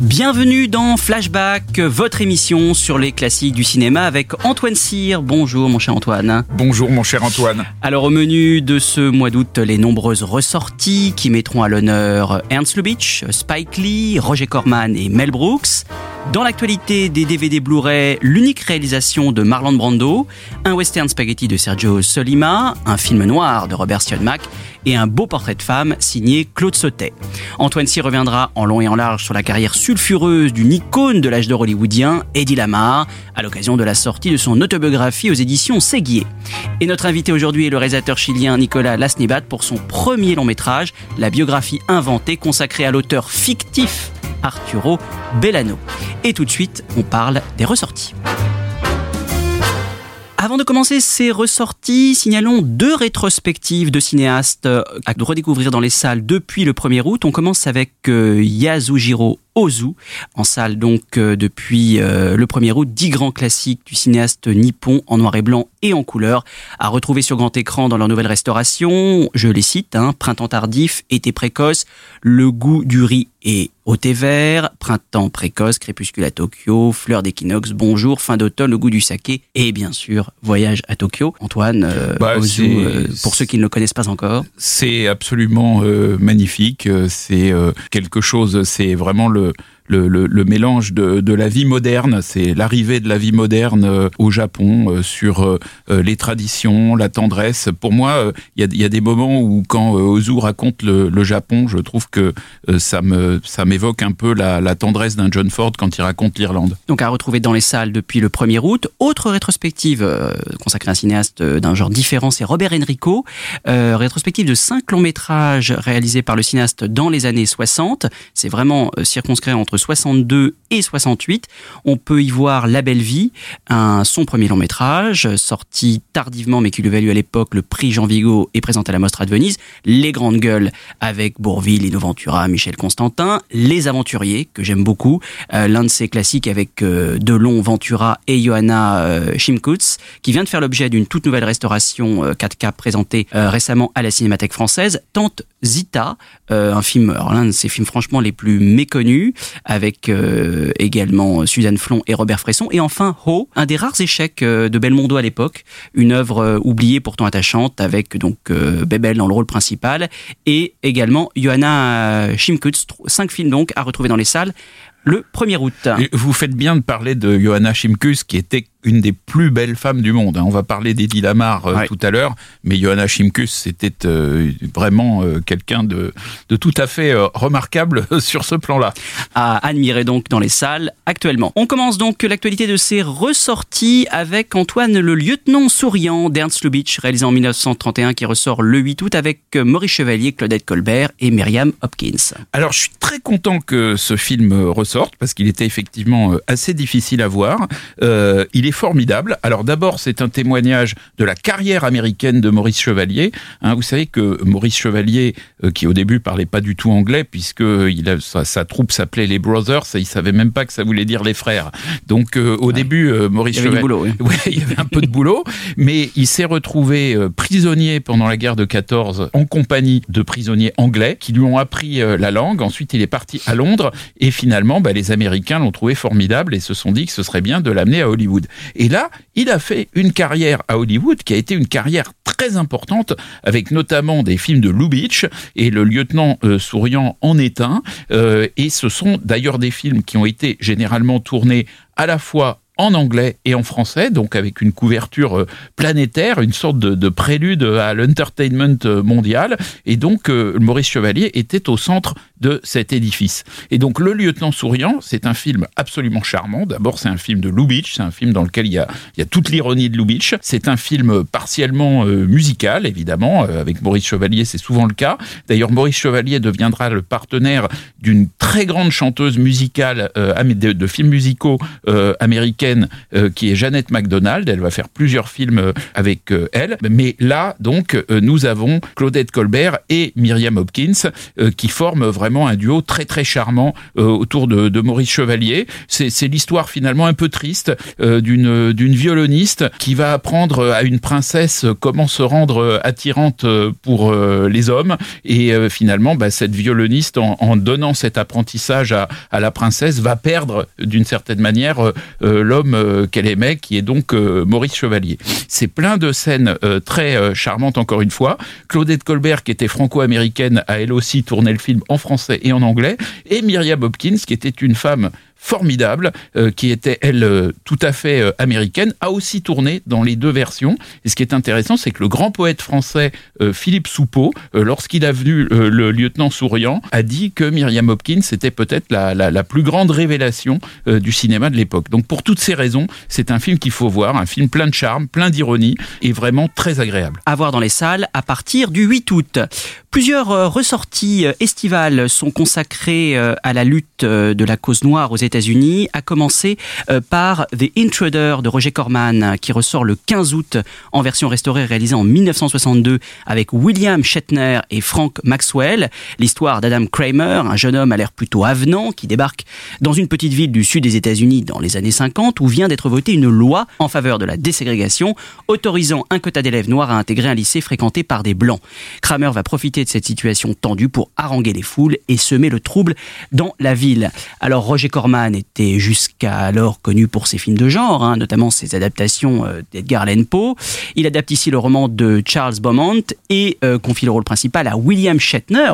Bienvenue dans Flashback, votre émission sur les classiques du cinéma avec Antoine Cyr. Bonjour mon cher Antoine. Bonjour mon cher Antoine. Alors au menu de ce mois d'août, les nombreuses ressorties qui mettront à l'honneur Ernst Lubitsch, Spike Lee, Roger Corman et Mel Brooks. Dans l'actualité des DVD Blu-ray, l'unique réalisation de Marlon Brando, un western spaghetti de Sergio Solima, un film noir de Robert Sionmac et un beau portrait de femme signé Claude Sautet. Antoine Cyr reviendra en long et en large sur la carrière sulfureuse d'une icône de l'âge d'or hollywoodien, Eddie Lamar, à l'occasion de la sortie de son autobiographie aux éditions Séguier. Et notre invité aujourd'hui est le réalisateur chilien Nicolas Lasnebat pour son premier long métrage, la biographie inventée consacrée à l'auteur fictif Arturo Bellano. Et tout de suite, on parle des ressorties. Avant de commencer ces ressorties, signalons deux rétrospectives de cinéastes à redécouvrir dans les salles depuis le 1er août. On commence avec euh, Yasujiro Ozu, en salle donc euh, depuis euh, le 1er août, dix grands classiques du cinéaste nippon en noir et blanc et en couleur, à retrouver sur grand écran dans leur nouvelle restauration. Je les cite, hein, Printemps tardif, Été précoce, Le goût du riz et au thé vert, Printemps précoce, Crépuscule à Tokyo, Fleur d'équinoxe, Bonjour, Fin d'automne, Le goût du saké et bien sûr Voyage à Tokyo. Antoine, euh, Bah, euh, pour ceux qui ne le connaissent pas encore. C'est absolument magnifique. C'est quelque chose. C'est vraiment le oui le, le, mélange de, de la vie moderne. C'est l'arrivée de la vie moderne euh, au Japon euh, sur euh, les traditions, la tendresse. Pour moi, il y, y a des moments où quand Ozu raconte le, le Japon, je trouve que ça me ça m'évoque un peu la, la tendresse d'un John Ford quand il raconte l'Irlande. donc à retrouver dans les salles depuis le 1er août. Autre rétrospective consacrée à un cinéaste d'un genre différent, c'est Robert Enrico. Rétrospective de cinq longs métrages réalisés par le cinéaste dans les années 60. C'est vraiment circonscrit entre 62 et 68. On peut y voir La Belle Vie, un, son premier long métrage, sorti tardivement mais qui lui valut à l'époque le prix Jean Vigo et présenté à la Mostra de Venise. Les Grandes Gueules avec Bourville, Lino Ventura, Michel Constantin. Les Aventuriers, que j'aime beaucoup. Euh, L'un de ses classiques avec euh, Delon, Ventura et Johanna euh, qui vient de faire l'objet d'une toute nouvelle restauration euh, 4K présentée euh, récemment à la Cinémathèque française. Tante Zita, un film, l'un de ses films franchement les plus méconnus, avec euh, également Suzanne Flon et Robert Fresson. Et enfin Ho, un des rares échecs euh, de Belmondo à l'époque, une œuvre euh, oubliée pourtant attachante, avec donc Bebel dans le rôle principal, et également Johanna Shimkutz, tr- cinq films donc à retrouver dans les salles le 1er août. Vous faites bien de parler de Johanna Shimkus, qui était une des plus belles femmes du monde. hein. On va parler d'Eddie Lamar euh, Ouais. tout à l'heure, mais Johanna Shimkus, c'était euh, vraiment euh, quelqu'un de, de tout à fait remarquable sur ce plan-là. à admirer donc dans les salles actuellement. On commence donc l'actualité de ces ressorties avec Antoine le lieutenant souriant d'Ernst Lubitsch, réalisé en 1931, qui ressort le 8 août avec Maurice Chevalier, Claudette Colbert et Myriam Hopkins. Alors, je suis très content que ce film ressorte parce qu'il était effectivement assez difficile à voir. Euh, il est formidable. Alors, d'abord, c'est un témoignage de la carrière américaine de Maurice Chevalier. Hein, vous savez que Maurice Chevalier, euh, qui au début parlait pas du tout anglais puisque il a, sa, sa troupe s'appelait les Brothers et il savait même pas que ça voulait dire les frères. Donc, euh, au début, euh, Maurice Il y avait du Chevalier, boulot, oui. Ouais, il y avait un peu de boulot, mais il s'est retrouvé euh, prisonnier pendant la guerre de 14 en compagnie de prisonniers anglais qui lui ont appris euh, la langue. Ensuite, il est parti à Londres et finalement, bah, les Américains l'ont trouvé formidable et se sont dit que ce serait bien de l'amener à Hollywood. Et là, il a fait une carrière à Hollywood qui a été une carrière très importante avec notamment des films de Lubitsch et le lieutenant euh, souriant en est un. Euh, et ce sont d'ailleurs des films qui ont été généralement tournés à la fois en anglais et en français, donc avec une couverture euh, planétaire, une sorte de, prélude à l'entertainment euh, mondial. Et donc, euh, Maurice Chevalier était au centre de cet édifice. Et donc, Le Lieutenant Souriant, c'est un film absolument charmant. D'abord, c'est un film de Lubitsch, c'est un film dans lequel il y a, toute l'ironie de Lubitsch. C'est un film partiellement musical, évidemment. avec Maurice Chevalier, c'est souvent le cas. D'ailleurs, Maurice Chevalier deviendra le partenaire d'une très grande chanteuse musicale de films musicaux américains euh, qui est Jeannette MacDonald. Elle va faire plusieurs films euh, avec euh, elle. Mais là, donc, nous avons Claudette Colbert et Myriam Hopkins qui forment vraiment un duo très très charmant autour de, Maurice Chevalier. C'est l'histoire finalement un peu triste d'une d'une violoniste qui va apprendre à une princesse comment se rendre attirante pour les hommes et finalement bah, cette violoniste en, donnant cet apprentissage à, à la princesse va perdre d'une certaine manière l'homme euh, qu'elle aimait, qui est donc euh, Maurice Chevalier. C'est plein de scènes euh, très charmantes encore une fois. Claudette Colbert, qui était franco-américaine, a elle aussi tourné le film en français et en anglais. Et Myriam Hopkins, qui était une femme formidable, euh, qui était, elle, euh, tout à fait euh, américaine, a aussi tourné dans les deux versions. Et ce qui est intéressant, c'est que le grand poète français Philippe Soupeau, lorsqu'il a vu le lieutenant souriant, a dit que Myriam Hopkins était peut-être la, la, la, plus grande révélation du cinéma de l'époque. Donc pour toutes ces raisons, c'est un film qu'il faut voir, un film plein de charme, plein d'ironie et vraiment très agréable. À voir dans les salles à partir du 8 août. Plusieurs ressorties estivales sont consacrées à la lutte de la cause noire aux États États-Unis, a commencé euh, par The Intruder de Roger Corman, qui ressort le 15 août en version restaurée réalisée en 1962 avec William Shatner et Frank Maxwell. L'histoire d'Adam Kramer, un jeune homme à l'air plutôt avenant qui débarque dans une petite ville du sud des États-Unis dans les années 50 où vient d'être votée une loi en faveur de la déségrégation autorisant un quota d'élèves noirs à intégrer un lycée fréquenté par des blancs. Kramer va profiter de cette situation tendue pour haranguer les foules et semer le trouble dans la ville. Alors Roger Corman était jusqu'à alors connu pour ses films de genre, hein, notamment ses adaptations euh, d'Edgar Allan Poe. Il adapte ici le roman de Charles Beaumont et euh, confie le rôle principal à William.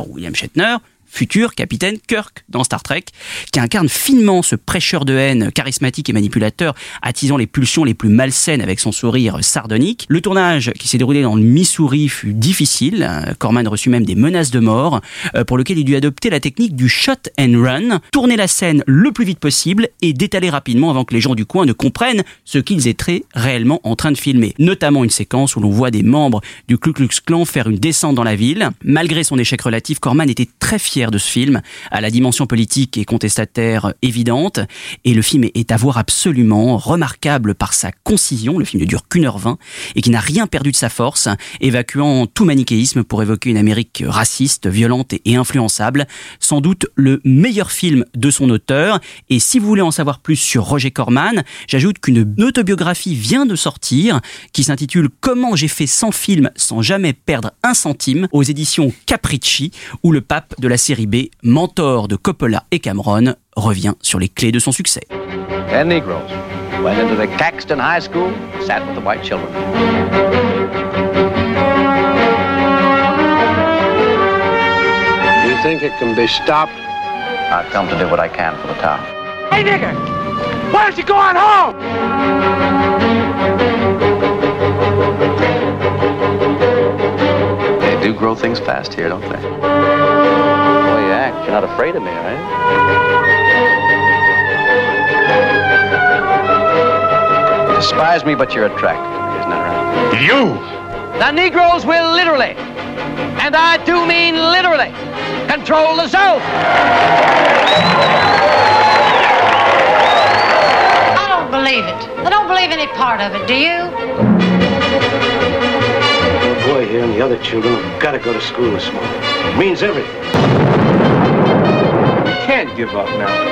William Shatner, futur capitaine Kirk dans Star Trek, qui incarne finement ce prêcheur de haine charismatique et manipulateur, attisant les pulsions les plus malsaines avec son sourire sardonique. Le tournage qui s'est déroulé dans le Missouri fut difficile. Corman reçut même des menaces de mort, euh, pour lequel il dut adopter la technique du shot and run, tourner la scène le plus vite possible et d'étaler rapidement avant que les gens du coin ne comprennent ce qu'ils étaient réellement en train de filmer. Notamment une séquence où l'on voit des membres du Ku Klux Klan faire une descente dans la ville. Malgré son échec relatif, Corman était très fier de ce film, à la dimension politique et contestataire évidente, et le film est à voir absolument remarquable par sa concision, le film ne dure qu'une heure vingt, et qui n'a rien perdu de sa force, évacuant tout manichéisme pour évoquer une Amérique raciste, violente et influençable, sans doute le meilleur film de son auteur, et si vous voulez en savoir plus sur Roger Corman, j'ajoute qu'une autobiographie vient de sortir, qui s'intitule Comment j'ai fait 100 films sans jamais perdre un centime, aux éditions Capricci, où le pape de la série B, mentor de Coppola et Cameron, revient sur les clés de son succès. Ten Negroes went into the Caxton High School, sat with the white children. You think it can be stopped? I've come to do what I can for the town. Hey, nigger! Why don't you go on home? do grow things fast here, don't they? You're not afraid of me, right? You despise me, but you're attracted to me, isn't that right? You! The Negroes will literally, and I do mean literally, control the South! I don't believe it. I don't believe any part of it, do you? The boy here and the other children have got to go to school this morning. It means everything. Give up now.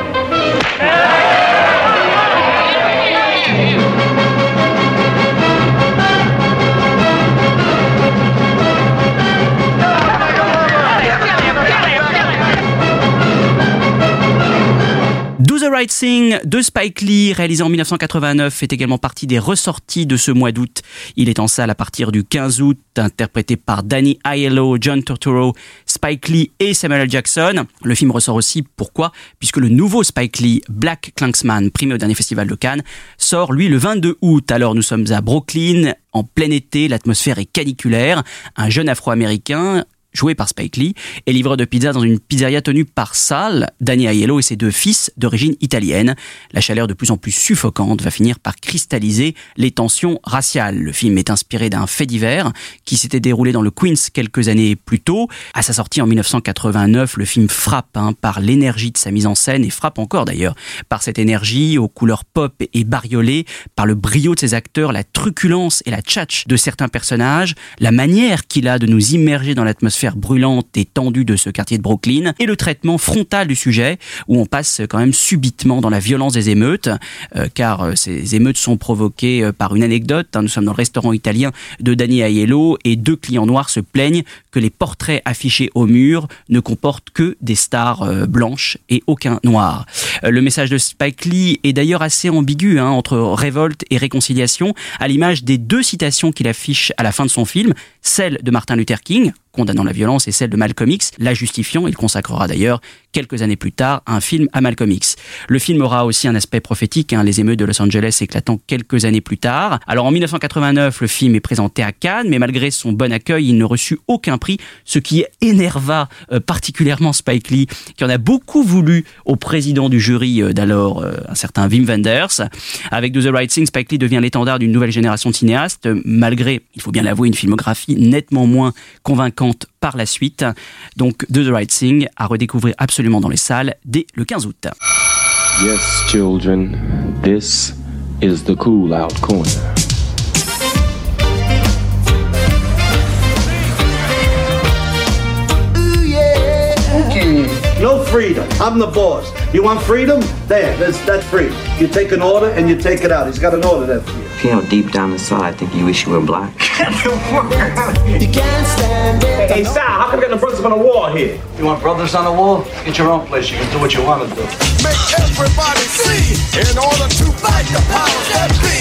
12 Right Thing de Spike Lee, réalisé en 1989, fait également partie des ressorties de ce mois d'août. Il est en salle à partir du 15 août, interprété par Danny Aiello, John Turturro, Spike Lee et Samuel. Jackson. Le film ressort aussi, pourquoi? Puisque le nouveau Spike Lee, Black Klanksman, primé au dernier festival de Cannes, sort lui le 22 août. Alors nous sommes à Brooklyn, en plein été, l'atmosphère est caniculaire. Un jeune afro-américain joué par Spike Lee, est livreur de pizza dans une pizzeria tenue par Sal, Danny Aiello et ses deux fils d'origine italienne. La chaleur de plus en plus suffocante va finir par cristalliser les tensions raciales. Le film est inspiré d'un fait divers qui s'était déroulé dans le Queens quelques années plus tôt. À sa sortie en 1989, le film frappe hein, par l'énergie de sa mise en scène et frappe encore d'ailleurs par cette énergie aux couleurs pop et bariolées, par le brio de ses acteurs, la truculence et la tchatch de certains personnages, la manière qu'il a de nous immerger dans l'atmosphère brûlante et tendue de ce quartier de Brooklyn, et le traitement frontal du sujet, où on passe quand même subitement dans la violence des émeutes, euh, car euh, ces émeutes sont provoquées euh, par une anecdote. Hein. nous sommes dans le restaurant italien de Danny Aiello, et deux clients noirs se plaignent que les portraits affichés au mur ne comportent que des stars blanches et aucun noir. le message de Spike Lee est d'ailleurs assez ambigu, hein, entre révolte et réconciliation, à l'image des deux citations qu'il affiche à la fin de son film, celle de Martin Luther King, condamnant la violence et celle de Malcolm X, la justifiant. Il consacrera d'ailleurs quelques années plus tard un film à Malcolm. Le film aura aussi un aspect prophétique, hein, les émeutes de Los Angeles éclatant quelques années plus tard. Alors en 1989, le film est présenté à Cannes, mais malgré son bon accueil, il ne reçut aucun prix, ce qui énerva euh, particulièrement Spike Lee, qui en a beaucoup voulu au président du jury euh, d'alors, euh, un certain Wim Wenders. Avec The Right Thing, Spike Lee devient l'étendard d'une nouvelle génération de cinéastes, malgré, il faut bien l'avouer, une filmographie nettement moins convaincante par la suite. Donc The Right Thing à redécouvrir absolument dans les salles dès le 15 août. Yes, children, this is the cool out corner. Freedom. I'm the boss. You want freedom? There, that's, that's free. You take an order and you take it out. He's got an order there for you. You know, deep down inside, I think you wish you were black. you can't stand it. Hey, Sal, how come we got no brothers on the wall here? You want brothers on the wall? Get your own place. You can do what you want to do. Make everybody see in order to fight the powers that be.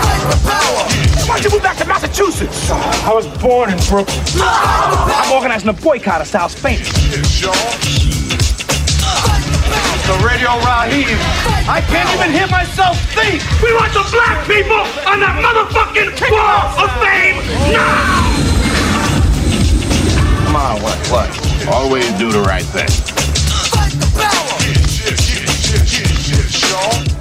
Fight the power. Why'd you move back to Massachusetts? I was born in Brooklyn. Ah! I'm organizing a boycott of South Spain. The radio Raheem. I can't even hear myself think. We want the black people on that motherfucking wall of fame now! Come on, what, what? Always do the right thing. Fight the power.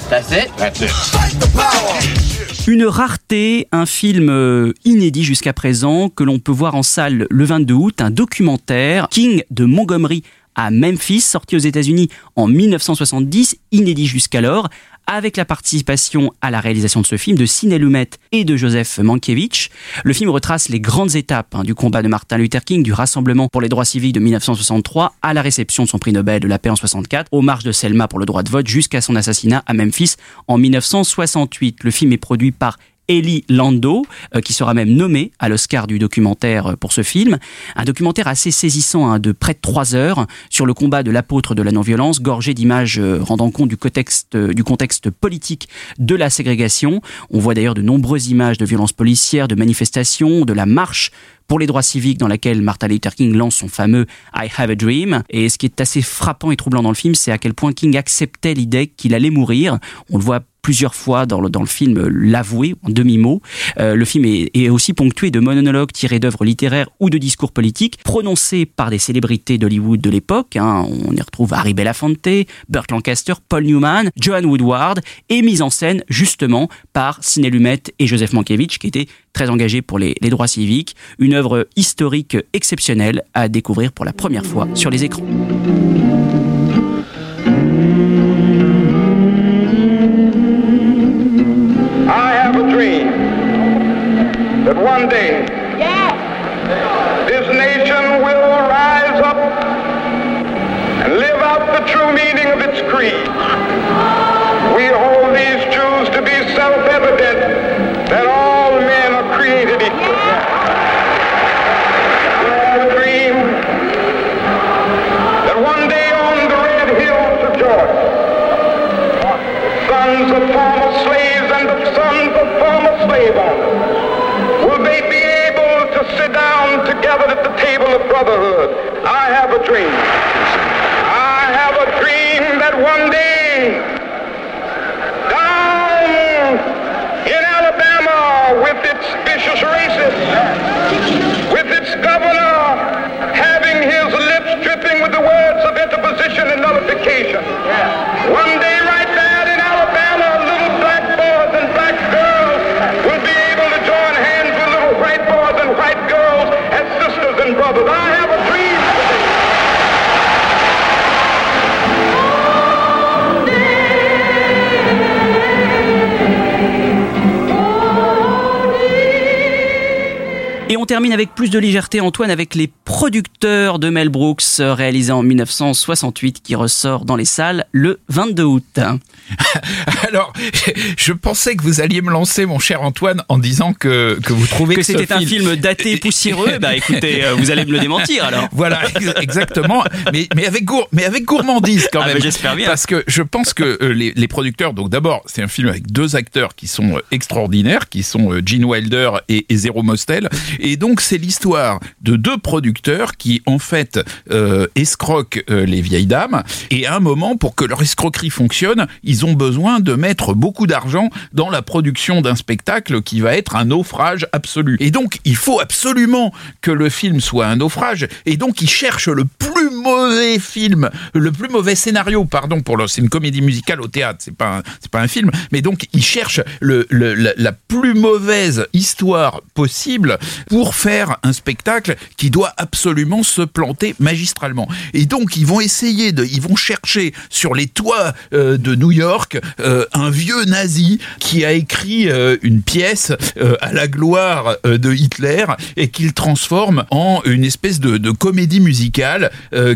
That's it? That's it. Fight the power. Une rareté, un film euh, inédit jusqu'à présent que l'on peut voir en salle le 22 août, un documentaire King de Montgomery à Memphis, sorti aux États-Unis en 1970, inédit jusqu'alors, avec la participation à la réalisation de ce film de Sidney Lumet et de Joseph Mankiewicz. Le film retrace les grandes étapes hein, du combat de Martin Luther King, du rassemblement pour les droits civiques de 1963 à la réception de son prix Nobel de la paix en 64, aux marches de Selma pour le droit de vote jusqu'à son assassinat à Memphis en 1968. Le film est produit par Eli Lando, euh, qui sera même nommé à l'Oscar du documentaire euh, pour ce film. Un documentaire assez saisissant, hein, de près de trois heures, sur le combat de l'apôtre de la non-violence, gorgé d'images euh, rendant compte du contexte, du contexte politique de la ségrégation. On voit d'ailleurs de nombreuses images de violences policières, de manifestations, de la marche pour les droits civiques dans laquelle Martin Luther King lance son fameux I Have a Dream. Et ce qui est assez frappant et troublant dans le film, c'est à quel point King acceptait l'idée qu'il allait mourir. On le voit plusieurs fois dans le, dans le film euh, l'avouer en demi-mot. Euh, le film est, est, aussi ponctué de monologues tirés d'œuvres littéraires ou de discours politiques prononcés par des célébrités d'Hollywood de l'époque. Hein. On y retrouve Harry Belafonte, Burt Lancaster, Paul Newman, Joan Woodward et mise en scène justement par Sidney Lumet et Joseph Mankiewicz qui étaient très engagés pour les, les droits civiques. Une œuvre historique exceptionnelle à découvrir pour la première fois sur les écrans. that one day this nation will rise up and live out the true meaning of its creed. We hold these truths to be self-evident that all Vieni, termine avec plus de légèreté, Antoine, avec les producteurs de Mel Brooks, euh, réalisé en 1968, qui ressort dans les salles le 22 août. Alors, je pensais que vous alliez me lancer, mon cher Antoine, en disant que, que vous trouvez que, que, c'était un film daté et poussiéreux. bah écoutez, euh, vous allez me le démentir alors. Voilà, ex- exactement. Mais, mais, avec gour- mais avec gourmandise quand Ah, même. bah, j'espère bien. Parce que je pense que euh, les, les producteurs, donc d'abord, c'est un film avec deux acteurs qui sont euh, extraordinaires, qui sont Gene Wilder et, et Zero Mostel. Et donc, c'est l'histoire de deux producteurs qui, en fait, euh, escroquent les vieilles dames. Et à un moment, pour que leur escroquerie fonctionne, ils ont besoin de mettre beaucoup d'argent dans la production d'un spectacle qui va être un naufrage absolu. Et donc, il faut absolument que le film soit un naufrage. Et donc, ils cherchent le plus mauvais film, le plus mauvais scénario, pardon, pour c'est une comédie musicale au théâtre, c'est pas c'est pas un film, mais donc ils cherchent le, la, plus mauvaise histoire possible pour faire un spectacle qui doit absolument se planter magistralement. Et donc ils vont essayer de, ils vont chercher sur les toits euh, de New York euh, un vieux nazi qui a écrit euh, une pièce euh, à la gloire de Hitler et qu'il transforme en une espèce de, comédie musicale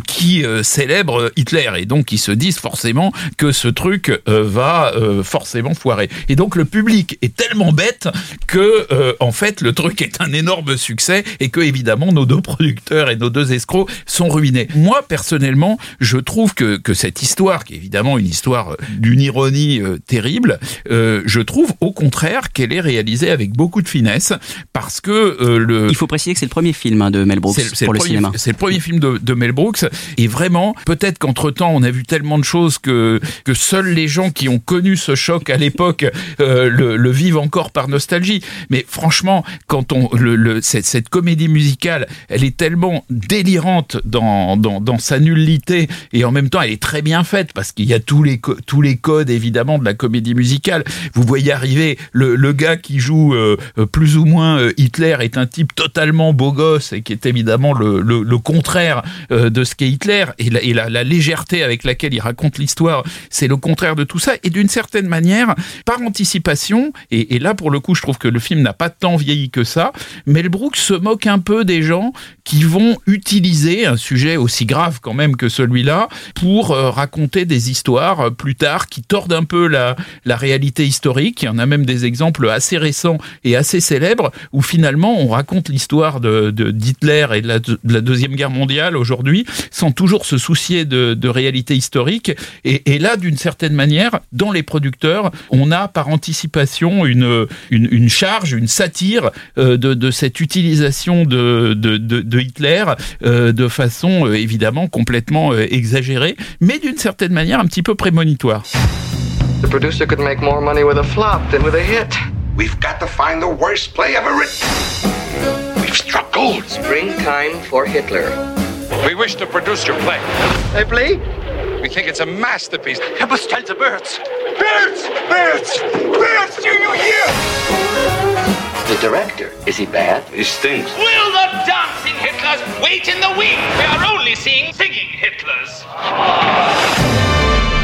qui célèbre Hitler. Et donc ils se disent forcément que ce truc va forcément foirer. Et donc le public est tellement bête que en fait le truc est un énorme succès et que évidemment nos deux producteurs et nos deux escrocs sont ruinés. Moi personnellement, je trouve que, cette histoire, qui est évidemment une histoire d'une ironie euh, terrible, euh, je trouve au contraire qu'elle est réalisée avec beaucoup de finesse parce que euh, le Il faut préciser que c'est le premier film hein, de Mel Brooks c'est- pour le, premier- cinéma. C'est le premier film de, de Mel Brooks. Et vraiment, peut-être qu'entre temps, on a vu tellement de choses que, que seuls les gens qui ont connu ce choc à l'époque le, le vivent encore par nostalgie. Mais franchement, quand on, le, le- cette, cette comédie musicale, elle est tellement délirante dans, dans, dans sa nullité et en même temps, elle est très bien faite parce qu'il y a tous les, tous les codes évidemment de la comédie musicale. Vous voyez arriver le, gars qui joue euh, euh, plus ou moins euh, Hitler est un type totalement beau gosse et qui est évidemment le, contraire de ce qu'est Hitler et, la, et la, la légèreté avec laquelle il raconte l'histoire, c'est le contraire de tout ça et d'une certaine manière, par anticipation, et, et là pour le coup je trouve que le film n'a pas tant vieilli que ça, Mel Brooks se moque un peu des gens qui vont utiliser un sujet aussi grave quand même que celui-là pour euh, raconter des histoires euh, plus tard qui tordent un peu la, réalité historique. Il y en a même des exemples assez récents et assez célèbres où finalement on raconte l'histoire de, d'Hitler et de la, de la Deuxième Guerre mondiale aujourd'hui sans toujours se soucier de, réalité historique. Et, là, d'une certaine manière, dans les producteurs, on a par anticipation une, une, charge, une satire euh, de, cette utilisation de, de Hitler euh, de façon euh, évidemment complètement euh, exagérée, mais d'une certaine manière un petit peu prémonitoire. The producer could make more money with a flop than with a hit. We've got to find the worst play ever written. We've struck gold. Springtime for Hitler. We wish to produce your play. Hey, play? We think it's a masterpiece. Bestellt the birds. Birds! Birds! Birds! Do you hear? The director. Is he bad? He stinks. Will the dancing Hitlers wait in the wings? We are only seeing singing Hitlers.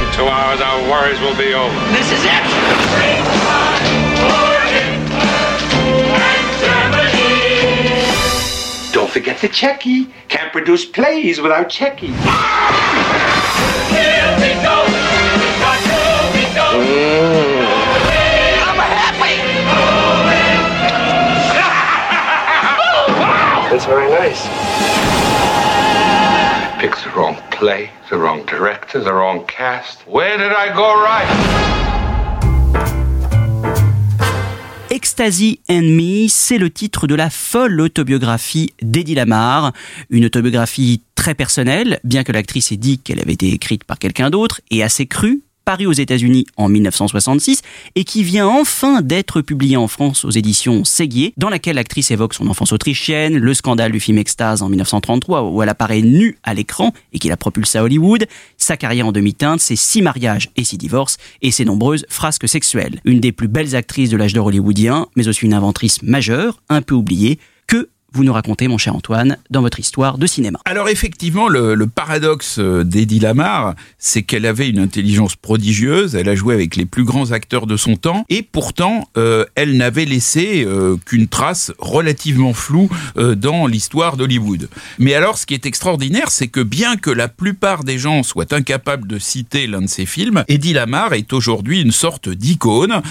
In two hours, our worries will be over. This is it! Don't forget the Checky. Can't produce plays without Checky. It's very nice. Picks the wrong play, the wrong director, the wrong cast. Where did I go right? Ecstasy and Me, c'est le titre de la folle autobiographie d'Eddie Lamar, une autobiographie très personnelle, bien que l'actrice ait dit qu'elle avait été écrite par quelqu'un d'autre, et assez crue, paru aux États-Unis en 1966 et qui vient enfin d'être publié en France aux éditions Séguier, dans laquelle l'actrice évoque son enfance autrichienne, le scandale du film Extase en 1933 où elle apparaît nue à l'écran et qui la propulse à Hollywood, sa carrière en demi-teinte, ses six mariages et six divorces et ses nombreuses frasques sexuelles. Une des plus belles actrices de l'âge d'or hollywoodien, mais aussi une inventrice majeure, un peu oubliée, vous nous racontez, mon cher Antoine, dans votre histoire de cinéma. Alors effectivement, le, le paradoxe euh, d'Eddie Lamar, c'est qu'elle avait une intelligence prodigieuse, elle a joué avec les plus grands acteurs de son temps, et pourtant, euh, elle n'avait laissé euh, qu'une trace relativement floue dans l'histoire d'Hollywood. Mais alors, ce qui est extraordinaire, c'est que bien que la plupart des gens soient incapables de citer l'un de ses films, Eddie Lamar est aujourd'hui une sorte d'icône,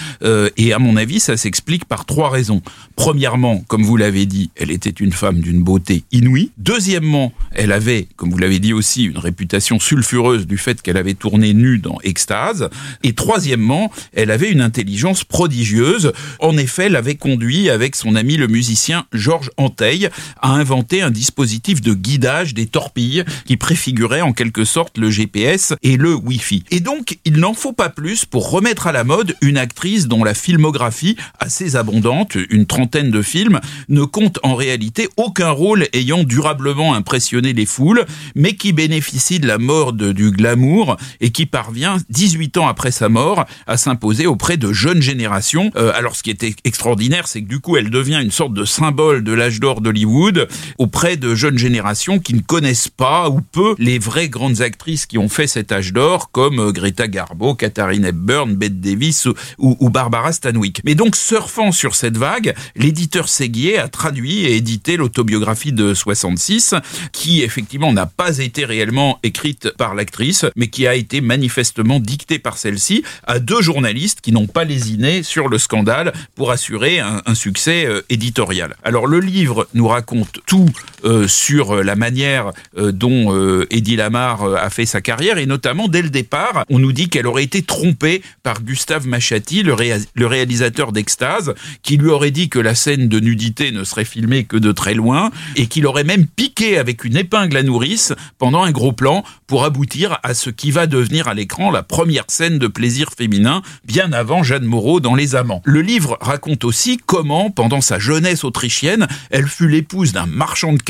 et à mon avis, ça s'explique par trois raisons. Premièrement, comme vous l'avez dit, elle était une femme d'une beauté inouïe. Deuxièmement, elle avait, comme vous l'avez dit aussi, une réputation sulfureuse du fait qu'elle avait tourné nue dans Extase. Et troisièmement, elle avait une intelligence prodigieuse. En effet, elle avait conduit avec son ami le musicien Georges Anteil à inventer un dispositif de guidage des torpilles qui préfigurait en quelque sorte le GPS et le Wi-Fi. Et donc, il n'en faut pas plus pour remettre à la mode une actrice dont la filmographie, assez abondante, une trentaine de films, ne compte en réalité aucun rôle ayant durablement impressionné les foules, mais qui bénéficie de la mode du glamour et qui parvient, 18 ans après sa mort, à s'imposer auprès de jeunes générations. Euh, alors ce qui était extraordinaire, c'est que du coup, elle devient une sorte de symbole de l'âge d'or d'Hollywood auprès de jeunes générations qui ne connaissent pas ou peu les vraies grandes actrices qui ont fait cet âge d'or, comme euh, Greta Garbo, Katharine Hepburn, Bette Davis ou, ou Barbara Stanwyck. Mais donc, surfant sur cette vague, l'éditeur Séguier a traduit et édité l'autobiographie de 66, qui effectivement n'a pas été réellement écrite par l'actrice, mais qui a été manifestement dictée par celle-ci à deux journalistes qui n'ont pas lésiné sur le scandale pour assurer un, succès euh, éditorial. Alors le livre nous raconte tout euh, sur la manière euh, dont euh, Eddie Lamar euh, a fait sa carrière et notamment dès le départ, on nous dit qu'elle aurait été trompée par Gustave Machati, le réalisateur d'Extase, qui lui aurait dit que la scène de nudité ne serait filmée que de très loin et qu'il aurait même piqué avec une épingle à nourrice pendant un gros plan pour aboutir à ce qui va devenir à l'écran la première scène de plaisir féminin bien avant Jeanne Moreau dans Les Amants. Le livre raconte aussi comment, pendant sa jeunesse autrichienne, elle fut l'épouse d'un marchand de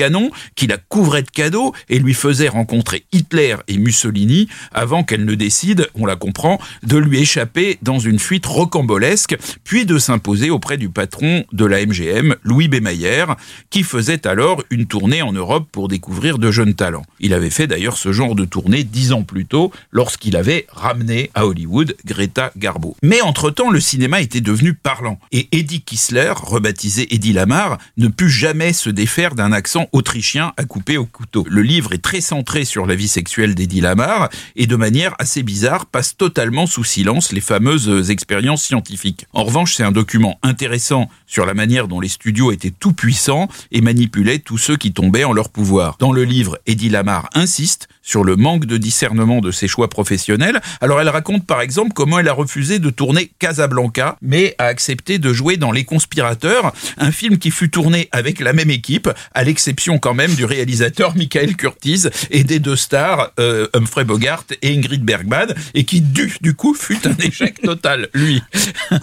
qui la couvrait de cadeaux et lui faisait rencontrer Hitler et Mussolini avant qu'elle ne décide, on la comprend, de lui échapper dans une fuite rocambolesque, puis de s'imposer auprès du patron de la MGM, Louis B. Mayer, qui faisait alors une tournée en Europe pour découvrir de jeunes talents. Il avait fait d'ailleurs ce genre de tournée dix ans plus tôt, lorsqu'il avait ramené à Hollywood Greta Garbo. Mais entre-temps, le cinéma était devenu parlant, et Eddie Kissler, rebaptisé Eddie Lamar, ne put jamais se défaire d'un accent autrichien à couper au couteau. Le livre est très centré sur la vie sexuelle d'Eddie Lamar, et de manière assez bizarre passe totalement sous silence les fameuses expériences scientifiques. En revanche, c'est un document intéressant sur la manière dont les studios étaient tout puissants et manipulaient tous ceux qui tombaient en leur pouvoir. Dans le livre, Eddie Lamar insiste sur le manque de discernement de ses choix professionnels. Alors elle raconte par exemple comment elle a refusé de tourner Casablanca, mais a accepté de jouer dans Les Conspirateurs, un film qui fut tourné avec la même équipe, à l'exception quand même du réalisateur Michael Curtiz et des deux stars euh, Humphrey Bogart et Ingrid Bergman, et qui du, du coup fut un échec total, lui.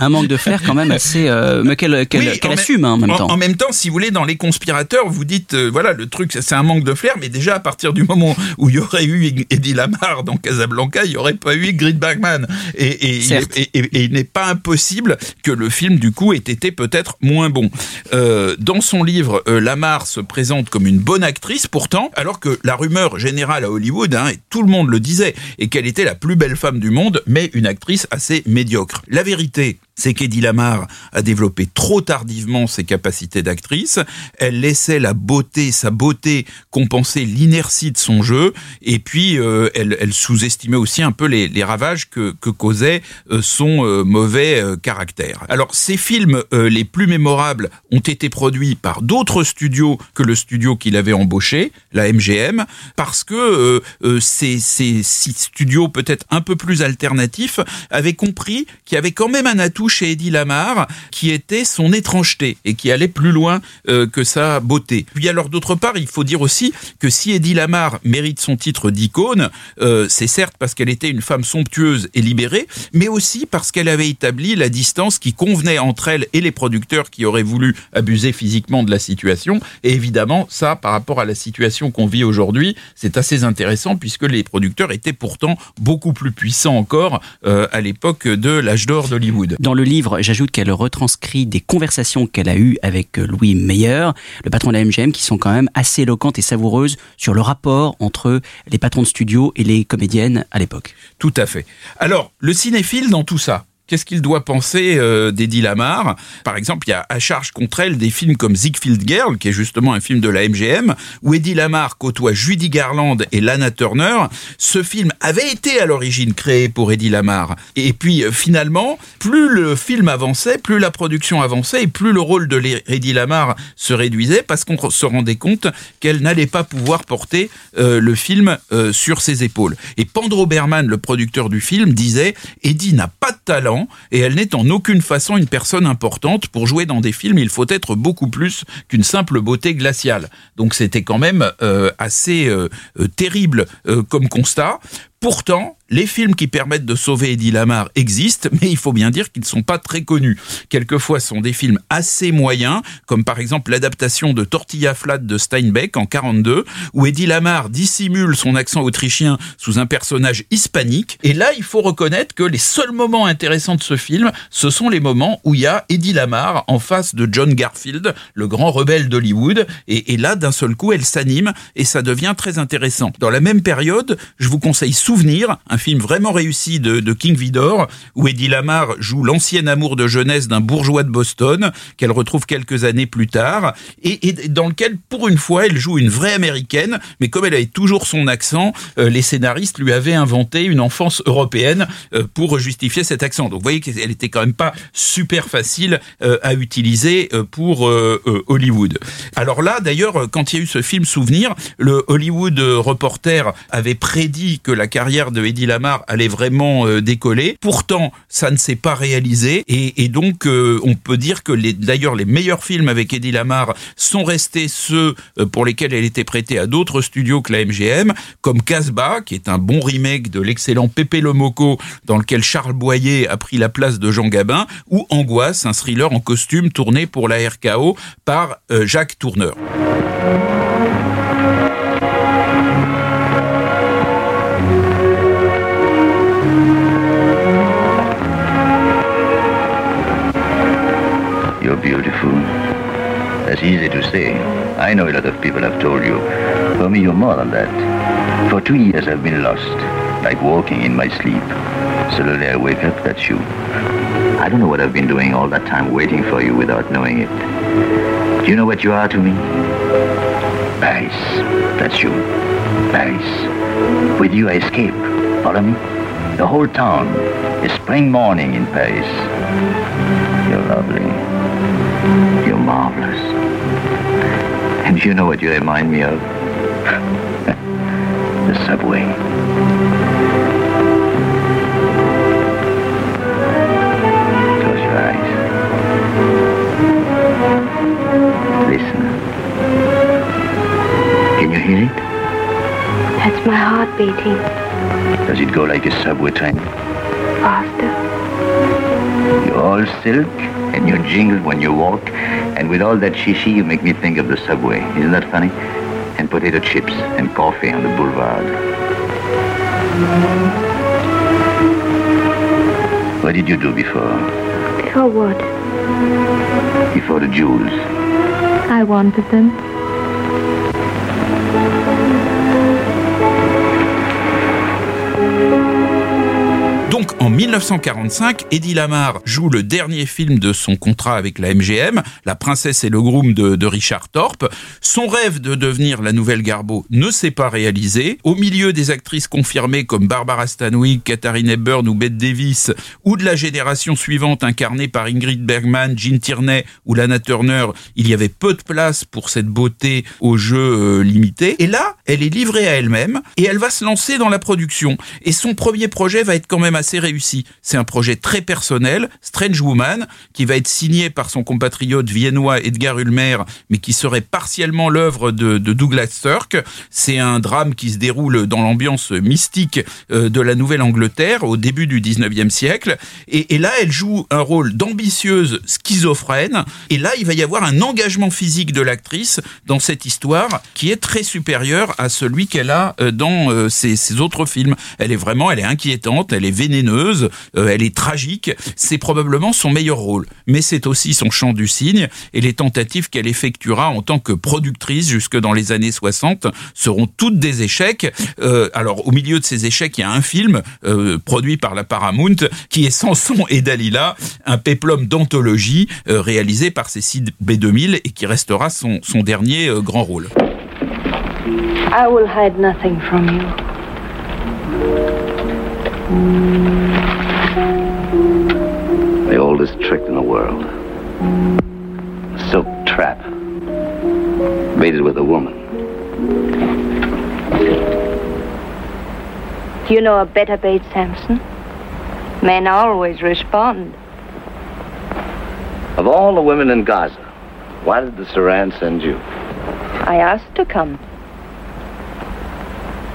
Un manque de flair quand même assez... euh, mais qu'elle qu'elle- Oui, assume hein, en même en, temps. En même temps, si vous voulez, dans Les Conspirateurs, vous dites, euh, voilà, le truc, c'est un manque de flair, mais déjà, à partir du moment où il y aurait eu Eddie Lamar dans Casablanca, il n'y aurait pas eu Ingrid Bergman. Et il n'est pas impossible que le film, du coup, ait été peut-être moins bon. Euh, dans son livre, euh, Lamar se présente comme une bonne actrice, pourtant, alors que la rumeur générale à Hollywood, hein, et tout le monde le disait, et qu'elle était la plus belle femme du monde, mais une actrice assez médiocre. La vérité, c'est qu'Eddie Lamar a développé trop tardivement ses capacités d'actrice. Elle laissait la beauté, sa beauté, compenser l'inertie de son jeu. Et puis, euh, elle, sous-estimait aussi un peu les, ravages que, causait euh, son euh, mauvais caractère. Alors, ces films les plus mémorables ont été produits par d'autres studios que le studio qu'il avait embauché, la MGM, parce que ces, ces studios peut-être un peu plus alternatifs avaient compris qu'il y avait quand même un atout chez Eddie Lamar qui était son étrangeté et qui allait plus loin euh, que sa beauté. Puis alors d'autre part, il faut dire aussi que si Eddie Lamar mérite son titre d'icône, euh, c'est certes parce qu'elle était une femme somptueuse et libérée, mais aussi parce qu'elle avait établi la distance qui convenait entre elle et les producteurs qui auraient voulu abuser physiquement de la situation. Et évidemment, ça, par rapport à la situation qu'on vit aujourd'hui, c'est assez intéressant puisque les producteurs étaient pourtant beaucoup plus puissants encore euh, à l'époque de l'âge d'or d'Hollywood. Le livre, j'ajoute qu'elle retranscrit des conversations qu'elle a eues avec Louis Meyer, le patron de la MGM, qui sont quand même assez éloquentes et savoureuses sur le rapport entre les patrons de studio et les comédiennes à l'époque. Tout à fait. Alors, le cinéphile dans tout ça, Qu'est-ce qu'il doit penser euh, d'Eddie Lamar? Par exemple, il y a à charge contre elle des films comme Ziegfeld Girl, qui est justement un film de la MGM, où Eddie Lamar côtoie Judy Garland et Lana Turner. Ce film avait été à l'origine créé pour Eddie Lamar. Et puis euh, finalement, plus le film avançait, plus la production avançait, et plus le rôle de Eddie Lamar se réduisait, parce qu'on se rendait compte qu'elle n'allait pas pouvoir porter euh, le film euh, sur ses épaules. Et Pandro Berman, le producteur du film, disait Eddie n'a pas de talent et elle n'est en aucune façon une personne importante. Pour jouer dans des films, il faut être beaucoup plus qu'une simple beauté glaciale. Donc c'était quand même euh, assez euh, euh, terrible comme constat. Pourtant, les films qui permettent de sauver Eddie Lamar existent, mais il faut bien dire qu'ils ne sont pas très connus. Quelquefois, ce sont des films assez moyens, comme par exemple l'adaptation de Tortilla Flat de Steinbeck en 42, où Eddie Lamar dissimule son accent autrichien sous un personnage hispanique. Et là, il faut reconnaître que les seuls moments intéressants de ce film, ce sont les moments où il y a Eddie Lamar en face de John Garfield, le grand rebelle d'Hollywood. Et, et, là, d'un seul coup, elle s'anime et ça devient très intéressant. Dans la même période, je vous conseille Souvenir, un film vraiment réussi de, King Vidor, où Eddie Lamar joue l'ancien amour de jeunesse d'un bourgeois de Boston, qu'elle retrouve quelques années plus tard, et, et, dans lequel, pour une fois, elle joue une vraie américaine, mais comme elle avait toujours son accent, euh, les scénaristes lui avaient inventé une enfance européenne euh, pour justifier cet accent. Donc vous voyez qu'elle était quand même pas super facile euh, à utiliser pour Hollywood. Alors là, d'ailleurs, quand il y a eu ce film Souvenir, le Hollywood Reporter avait prédit que la carrière de Eddie Lamar allait vraiment euh, décoller. Pourtant, ça ne s'est pas réalisé et, donc euh, on peut dire que d'ailleurs les meilleurs films avec Eddie Lamar sont restés ceux euh, pour lesquels elle était prêtée à d'autres studios que la MGM, comme Casbah, qui est un bon remake de l'excellent Pépé le Moco, dans lequel Charles Boyer a pris la place de Jean Gabin, ou Angoisse, un thriller en costume tourné pour la RKO par Jacques Tourneur. Beautiful. That's easy to say. I know a lot of people have told you. For me, you're more than that. For two years, I've been lost, like walking in my sleep. Suddenly, I wake up, that's you. I don't know what I've been doing all that time waiting for you without knowing it. Do you know what you are to me? Paris. That's you. Paris. With you, I escape. Follow me? The whole town is spring morning in Paris. You're lovely. You're marvelous. And you know what you remind me of? the subway. Close your eyes. Listen. Can you hear it? That's my heart beating. Does it go like a subway train? Faster. You're all silk and you jingle when you walk, and with all that shishi, you make me think of the subway. Isn't that funny? And potato chips and coffee on the boulevard. What did you do before? Before what? Before the jewels. I wanted them. Donc en 1945, Eddie Lamar joue le dernier film de son contrat avec la MGM, La princesse et le groom de, Richard Thorpe. Son rêve de devenir la nouvelle Garbo ne s'est pas réalisé. Au milieu des actrices confirmées comme Barbara Stanwyck, Katharine Hepburn ou Bette Davis, ou de la génération suivante incarnée par Ingrid Bergman, Jean Tierney ou Lana Turner, il y avait peu de place pour cette beauté au jeu euh, limité. Et là, elle est livrée à elle-même et elle va se lancer dans la production. Et son premier projet va être quand même assez réussi. C'est un projet très personnel, Strange Woman, qui va être signé par son compatriote viennois Edgar Ulmer, mais qui serait partiellement l'œuvre de, Douglas Sirk. C'est un drame qui se déroule dans l'ambiance mystique euh, de la Nouvelle-Angleterre au début du 19e siècle. Et, là, elle joue un rôle d'ambitieuse schizophrène. Et là, il va y avoir un engagement physique de l'actrice dans cette histoire qui est très supérieur à celui qu'elle a euh, dans euh, ses, autres films. Elle est vraiment, elle est inquiétante, elle est euh, elle est tragique. C'est probablement son meilleur rôle. Mais c'est aussi son chant du cygne et les tentatives qu'elle effectuera en tant que productrice jusque dans les années 60 seront toutes des échecs. Euh, alors au milieu de ces échecs, il y a un film euh, produit par la Paramount qui est Samson et Dalila, un péplum d'anthologie réalisé par Cécile B2000 et qui restera son, son dernier grand rôle. The oldest trick in the world. A silk trap. Baited with a woman. Do you know a better bait, Samson? Men always respond. Of all the women in Gaza, why did the Saran send you? I asked to come.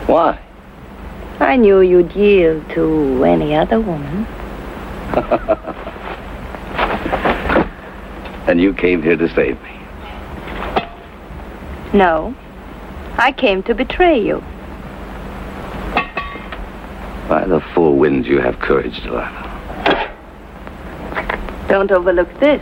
Why? I knew you'd yield to any other woman. and you came here to save me. No. I came to betray you. By the four winds, you have courage, Delilah. Don't overlook this.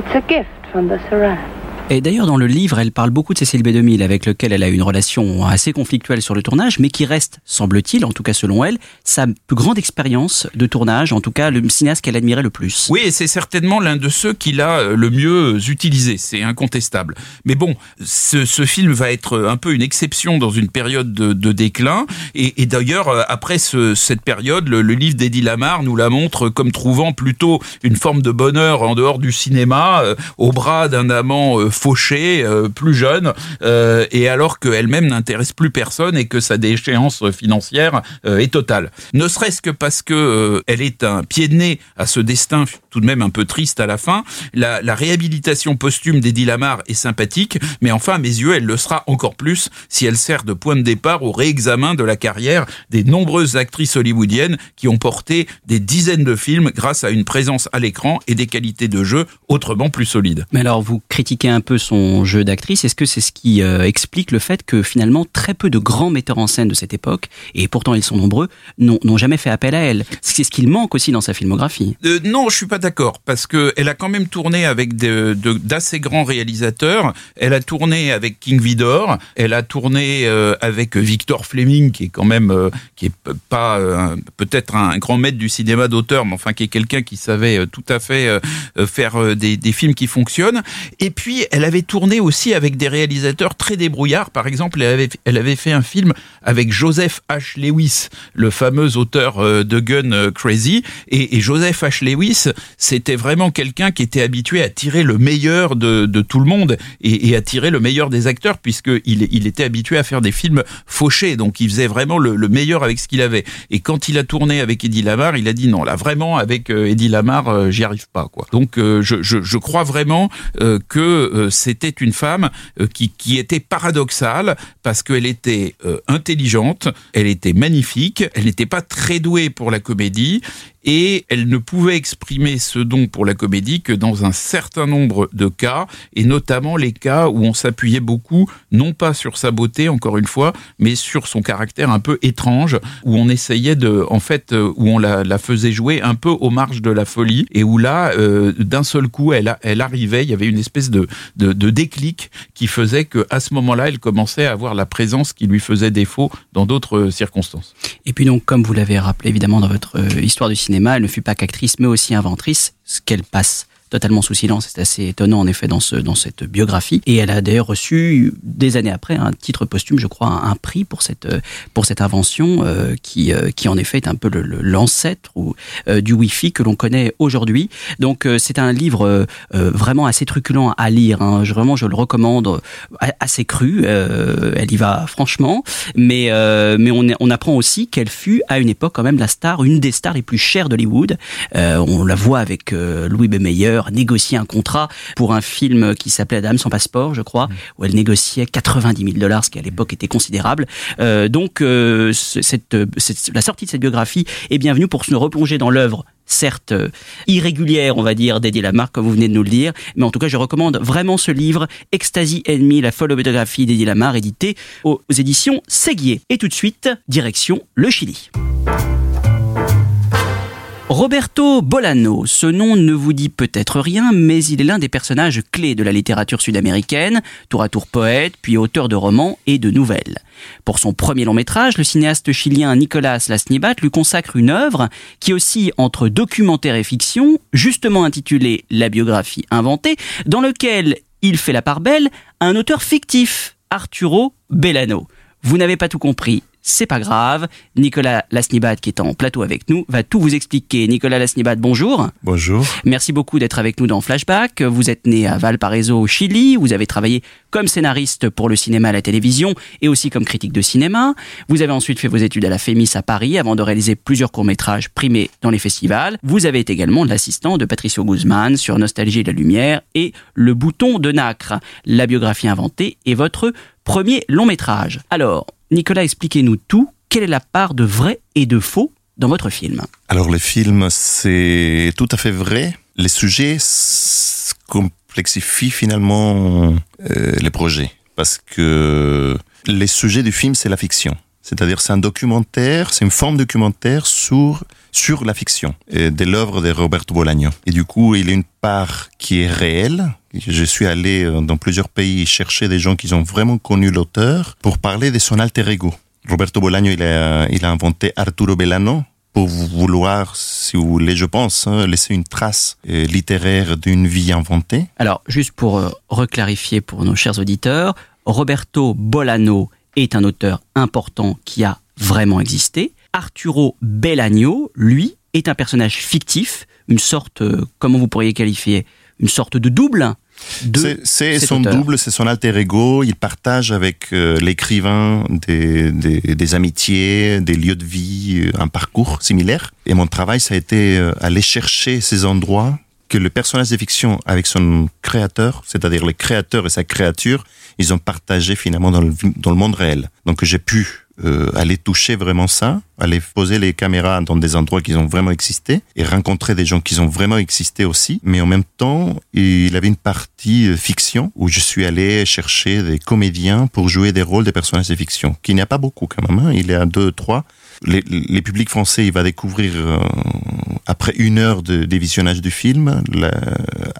It's a gift from the Saran. Et d'ailleurs, dans le livre, elle parle beaucoup de Cécile B2000, avec lequel elle a une relation assez conflictuelle sur le tournage, mais qui reste, semble-t-il, en tout cas selon elle, sa plus grande expérience de tournage, en tout cas le cinéaste qu'elle admirait le plus. Oui, et c'est certainement l'un de ceux qu'il a euh, le mieux utilisé, c'est incontestable. Mais bon, ce, film va être un peu une exception dans une période de, déclin, et, d'ailleurs, euh, après ce, cette période, le, le livre d'Eddie Lamar nous la montre comme trouvant plutôt une forme de bonheur en dehors du cinéma, euh, au bras d'un amant euh, fauché, euh, plus jeune, euh, et alors qu'elle-même n'intéresse plus personne et que sa déchéance financière euh, est totale. Ne serait-ce que parce que elle est un pied de nez à ce destin tout de même un peu triste à la fin. La, la réhabilitation posthume d'Eddie Lamar est sympathique, mais enfin à mes yeux, elle le sera encore plus si elle sert de point de départ au réexamen de la carrière des nombreuses actrices hollywoodiennes qui ont porté des dizaines de films grâce à une présence à l'écran et des qualités de jeu autrement plus solides. Mais alors, vous critiquez un son jeu d'actrice. Est-ce que c'est ce qui euh, explique le fait que finalement très peu de grands metteurs en scène de cette époque, et pourtant ils sont nombreux, n'ont jamais fait appel à elle? C'est ce qu'il manque aussi dans sa filmographie. Euh, non, je suis pas d'accord parce que elle a quand même tourné avec d'assez grands réalisateurs. Elle a tourné avec King Vidor, elle a tourné euh, avec Victor Fleming, qui est quand même qui est pas peut-être un grand maître du cinéma d'auteur, mais enfin qui est quelqu'un qui savait tout à fait faire des, des films qui fonctionnent. Et puis elle avait tourné aussi avec des réalisateurs très débrouillards. Par exemple, elle avait, elle avait fait un film avec Joseph H. Lewis, le fameux auteur euh, de Gun euh, Crazy. Et, et Joseph H. Lewis, c'était vraiment quelqu'un qui était habitué à tirer le meilleur de, de tout le monde et, et, à tirer le meilleur des acteurs, puisqu'il il était habitué à faire des films fauchés. Donc il faisait vraiment le, le meilleur avec ce qu'il avait. Et quand il a tourné avec Eddie Lamar, il a dit non, là vraiment avec euh, Eddie Lamar, j'y arrive pas. quoi. Donc je, je, je crois vraiment que c'était une femme qui, qui était paradoxale parce qu'elle était euh, intelligente, elle était magnifique, elle n'était pas très douée pour la comédie et elle ne pouvait exprimer ce don pour la comédie que dans un certain nombre de cas, et notamment les cas où on s'appuyait beaucoup, non pas sur sa beauté, encore une fois, mais sur son caractère un peu étrange, où on essayait de, en fait, où on la, la faisait jouer un peu aux marges de la folie, et où là, euh, d'un seul coup, elle, elle arrivait, il y avait une espèce de, de, déclic qui faisait que à ce moment-là, elle commençait à avoir la présence qui lui faisait défaut dans d'autres circonstances. Et puis donc, comme vous l'avez rappelé évidemment dans votre euh, histoire du cinéma, elle ne fut pas qu'actrice, mais aussi inventrice, ce qu'elle passe totalement sous silence. C'est assez étonnant en effet dans, ce, dans cette biographie. Et elle a d'ailleurs reçu des années après un titre posthume, je crois, un, prix pour cette, pour cette invention euh, qui, euh, qui en effet est un peu l'ancêtre euh, du Wi-Fi que l'on connaît aujourd'hui. Donc euh, c'est un livre euh, vraiment assez truculent à lire. Hein. Je, vraiment, je le recommande assez cru. elle y va franchement, mais mais on, on apprend aussi qu'elle fut à une époque quand même la star, une des stars les plus chères d'Hollywood. on la voit avec Louis B. Mayer négocier un contrat pour un film qui s'appelait Adam sans passeport, je crois, où elle négociait 90 000 dollars, ce qui à l'époque était considérable. Euh, donc, euh, la sortie de cette biographie est bienvenue pour se replonger dans l'œuvre certes irrégulière, on va dire, d'Eddie Lamar, comme vous venez de nous le dire. Mais en tout cas, je recommande vraiment ce livre, Ecstasy Enemy, la folle biographie d'Eddie Lamar, édité aux éditions Séguier. Et tout de suite, direction le Chili. Roberto Bolano, ce nom ne vous dit peut-être rien, mais il est l'un des personnages clés de la littérature sud-américaine, tour à tour poète, puis auteur de romans et de nouvelles. Pour son premier long métrage, le cinéaste chilien Nicolas Lasnibat lui consacre une œuvre qui oscille entre documentaire et fiction, justement intitulée La biographie inventée, dans lequel il fait la part belle à un auteur fictif, Arturo Bellano. Vous n'avez pas tout compris, c'est pas grave. Nicolas Lasnibat, qui est en plateau avec nous, va tout vous expliquer. Nicolas Lasnibat, bonjour. Bonjour. Merci beaucoup d'être avec nous dans Flashback. Vous êtes né à Valparaiso, au Chili. Vous avez travaillé comme scénariste pour le cinéma à la télévision et aussi comme critique de cinéma. Vous avez ensuite fait vos études à la FEMIS à Paris avant de réaliser plusieurs courts-métrages primés dans les festivals. Vous avez été également l'assistant de Patricio Guzman sur Nostalgie de la lumière et Le bouton de nacre, la biographie inventée et votre premier long métrage. Alors, Nicolas, expliquez-nous tout. Quelle est la part de vrai et de faux dans votre film? Alors le film, c'est tout à fait vrai. Les sujets complexifient finalement euh, les projets parce que les sujets du film, c'est la fiction. C'est-à-dire c'est un documentaire, c'est une forme documentaire sur sur la fiction de l'œuvre de Roberto Bolaño. Et du coup, il y a une part qui est réelle. Je suis allé euh, dans plusieurs pays chercher des gens qui ont vraiment connu l'auteur pour parler de son alter ego. Roberto Bolaño, il a, inventé Arturo Bellano pour vouloir, si vous voulez, je pense, hein, laisser une trace euh, littéraire d'une vie inventée. Alors, juste pour euh, reclarifier pour nos chers auditeurs, Roberto Bolano est un auteur important qui a vraiment existé. Arturo Bellagno, lui, est un personnage fictif, une sorte, euh, comment vous pourriez qualifier, une sorte de double c'est son auteur. double, c'est son alter ego. Il partage avec euh, l'écrivain des, des, des, amitiés, des lieux de vie, euh, un parcours similaire. Et mon travail, ça a été euh, aller chercher ces endroits que le personnage de fiction avec son créateur, c'est-à-dire le créateur et sa créature, ils ont partagé finalement dans le, dans le monde réel. Donc j'ai pu euh, aller toucher vraiment ça, aller poser les caméras dans des endroits qui ont vraiment existé et rencontrer des gens qui ont vraiment existé aussi. Mais en même temps, il avait une partie euh, fiction où je suis allé chercher des comédiens pour jouer des rôles des personnages de fiction, qui n'y a pas beaucoup quand même. Hein. Il y a deux, trois. Les, les publics français, il va découvrir euh, après une heure de, de visionnage du film, la,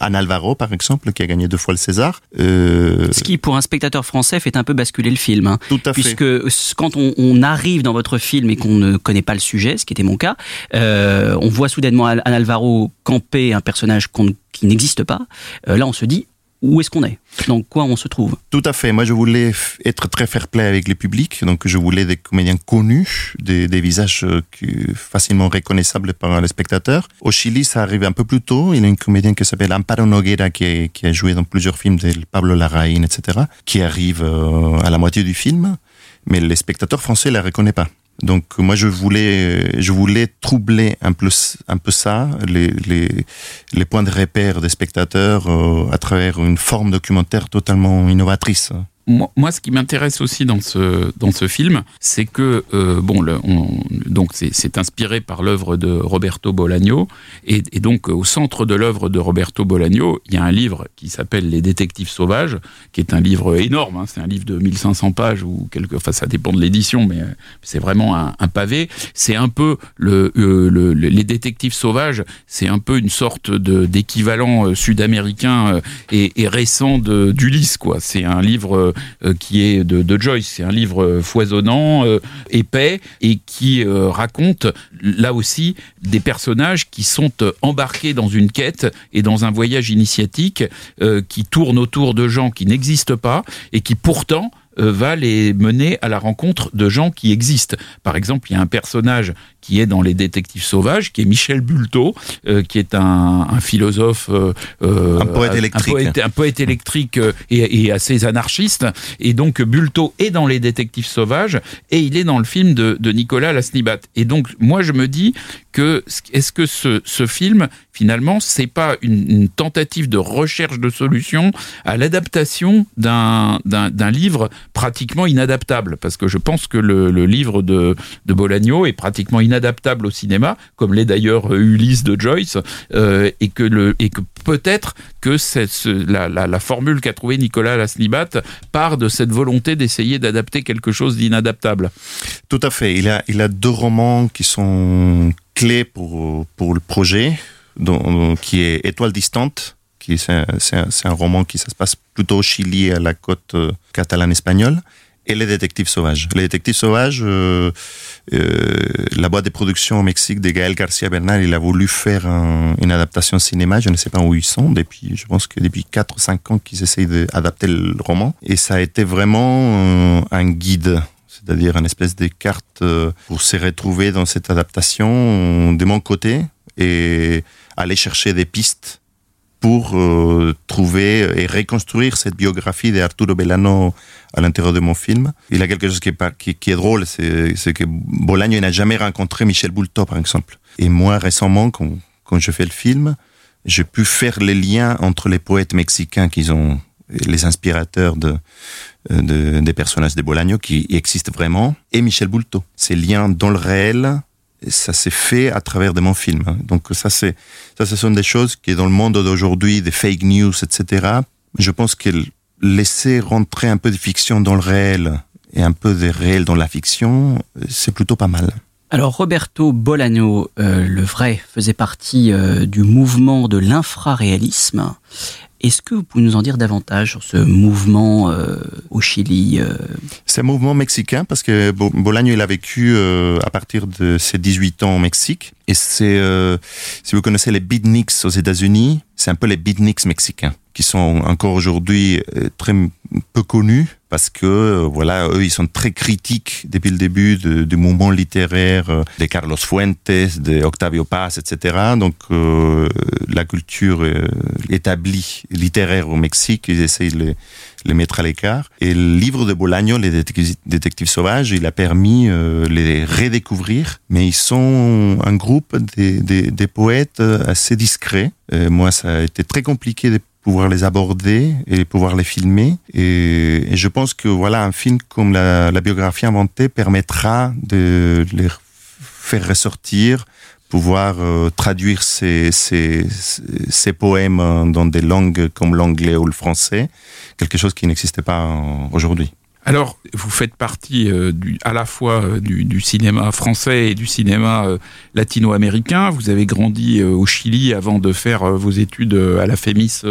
Anne Alvaro par exemple, qui a gagné deux fois le César. Euh... Ce qui pour un spectateur français fait un peu basculer le film, hein, Tout à puisque fait. quand on, on, arrive dans votre film et qu'on ne connaît pas le sujet, ce qui était mon cas, euh, on voit soudainement Anne Alvaro camper un personnage qu qui n'existe pas. Euh, là, on se dit où est-ce qu'on est? Dans quoi on se trouve? Tout à fait. Moi, je voulais être très fair-play avec le public. Donc, je voulais des comédiens connus, des, visages facilement reconnaissables par les spectateurs. Au Chili, ça arrive un peu plus tôt. Il y a une comédienne qui s'appelle Amparo Noguera, qui, est, a joué dans plusieurs films de Pablo Larraín, etc., qui arrive à la moitié du film. Mais les spectateurs français ne la reconnaissent pas. Donc moi je voulais je voulais troubler un peu un peu ça les les les points de repère des spectateurs euh, à travers une forme documentaire totalement innovatrice. Moi, ce qui m'intéresse aussi dans ce, dans ce film, c'est que, euh, bon, le, donc c'est inspiré par l'œuvre de Roberto Bolaño, et, et donc au centre de l'œuvre de Roberto Bolaño, il y a un livre qui s'appelle Les Détectives Sauvages, qui est un livre énorme, hein, c'est un livre de 1500 pages, ou quelque, enfin ça dépend de l'édition, mais c'est vraiment un, un pavé. C'est un peu le, euh, le, les Détectives Sauvages, c'est un peu une sorte d'équivalent euh, sud-américain euh, et, et, récent d'Ulysse, quoi. C'est un livre qui est de, de Joyce. C'est un livre foisonnant, euh, épais, et qui euh, raconte là aussi des personnages qui sont embarqués dans une quête et dans un voyage initiatique qui tourne autour de gens qui n'existent pas et qui pourtant va les mener à la rencontre de gens qui existent. Par exemple, il y a un personnage qui est dans Les Détectives Sauvages, qui est Michel Bulto, euh, qui est un, un philosophe, euh, un poète électrique, un poète, un poète électrique euh, et, et, assez anarchiste. Et donc Bulto est dans Les Détectives Sauvages et il est dans le film de, de Nicolas Lasnibat. Et donc moi je me dis que est-ce que ce, ce film finalement c'est pas une, une, tentative de recherche de solution à l'adaptation d'un d'un livre pratiquement inadaptable? Parce que je pense que le, le livre de, de Bolagno est pratiquement inadaptable au cinéma, comme l'est d'ailleurs Ulysse de Joyce, euh, et que, le, et que peut-être que cette, la, la, formule qu'a trouvée Nicolas Lasnibat part de cette volonté d'essayer d'adapter quelque chose d'inadaptable. Tout à fait. Il a, il a deux romans qui sont clés pour, pour le projet, dont, qui est Étoile distante, qui c'est un, un, un, roman qui ça se passe plutôt au Chili, à la côte euh, catalane espagnole, et Les Détectives Sauvages. Les Détectives Sauvages, euh, euh, la boîte de production au Mexique de Gaël Garcia Bernal, il a voulu faire un, une adaptation cinéma. Je ne sais pas où ils sont depuis, je pense que depuis 4 ou 5 ans qu'ils essayent d'adapter le roman. Et ça a été vraiment euh, un guide c'est-à-dire une espèce de carte euh, pour se retrouver dans cette adaptation de mon côté et aller chercher des pistes pour euh, trouver et reconstruire cette biographie d'Arturo Bellano à l'intérieur de mon film. Il y a quelque chose qui est, drôle, c'est que Bolaño n'a jamais rencontré Michel Bulto, par exemple. Et moi, récemment, quand, je fais le film, j'ai pu faire les liens entre les poètes mexicains qui ont les inspirateurs de, de, des personnages de Bolaño qui existent vraiment, et Michel Bulto. Ces liens dans le réel, ça s'est fait à travers de mon film. Donc ça, c'est, ça, ce sont des choses qui, dans le monde d'aujourd'hui, des fake news, etc., je pense que laisser rentrer un peu de fiction dans le réel et un peu de réel dans la fiction, c'est plutôt pas mal. Alors Roberto Bolaño, euh, le vrai, faisait partie euh, du mouvement de l'infraréalisme. Est-ce que vous pouvez nous en dire davantage sur ce mouvement euh, au Chili euh... C'est un mouvement mexicain parce que Bolaño il a vécu euh, à partir de ses 18 ans au Mexique. Et c'est, euh, si vous connaissez les beatniks aux États-Unis, c'est un peu les beatniks mexicains qui sont encore aujourd'hui euh, très peu connus parce que euh, voilà eux ils sont très critiques depuis le début du mouvement littéraire euh, de Carlos Fuentes, de Octavio Paz, etc. Donc euh, la culture établie littéraire au Mexique, ils essayent de les, mettre à l'écart. Et le livre de Bolaño, les détectives, sauvages, il a permis euh, les redécouvrir, mais ils sont un groupe des, poètes assez discrets. Moi, ça a été très compliqué de pouvoir les aborder et pouvoir les filmer. Et, je pense que voilà, un film comme la, biographie inventée permettra de les faire ressortir, pouvoir euh, traduire ces, ces, ces poèmes dans des langues comme l'anglais ou le français, quelque chose qui n'existait pas aujourd'hui. Alors, vous faites partie euh, du, à la fois euh, du, du, cinéma français et du cinéma euh, latino-américain. Vous avez grandi au Chili avant de faire vos études à la FEMIS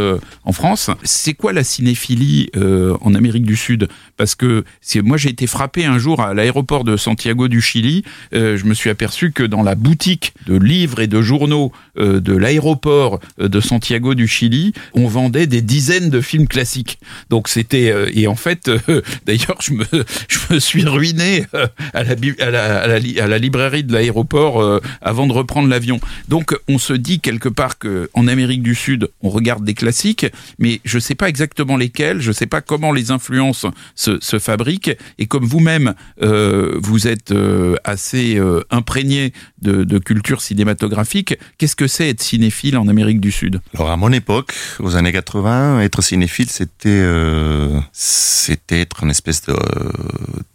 en France. C'est quoi la cinéphilie en Amérique du Sud? Parce que moi, j'ai été frappé un jour à l'aéroport de Santiago du Chili. je me suis aperçu que dans la boutique de livres et de journaux de l'aéroport de Santiago du Chili, on vendait des dizaines de films classiques. Donc c'était et en fait, d'ailleurs, je me, suis ruiné à la, à la, librairie de l'aéroport euh, avant de reprendre l'avion. Donc, on se dit quelque part que en Amérique du Sud, on regarde des classiques, mais je ne sais pas exactement lesquels, je ne sais pas comment les influences se, fabriquent. Et comme vous-même, euh, vous êtes euh, assez euh, imprégné de, culture cinématographique. Qu'est-ce que c'est être cinéphile en Amérique du Sud? Alors à mon époque, aux années 80, être cinéphile, c'était euh, c'était être une espèce de,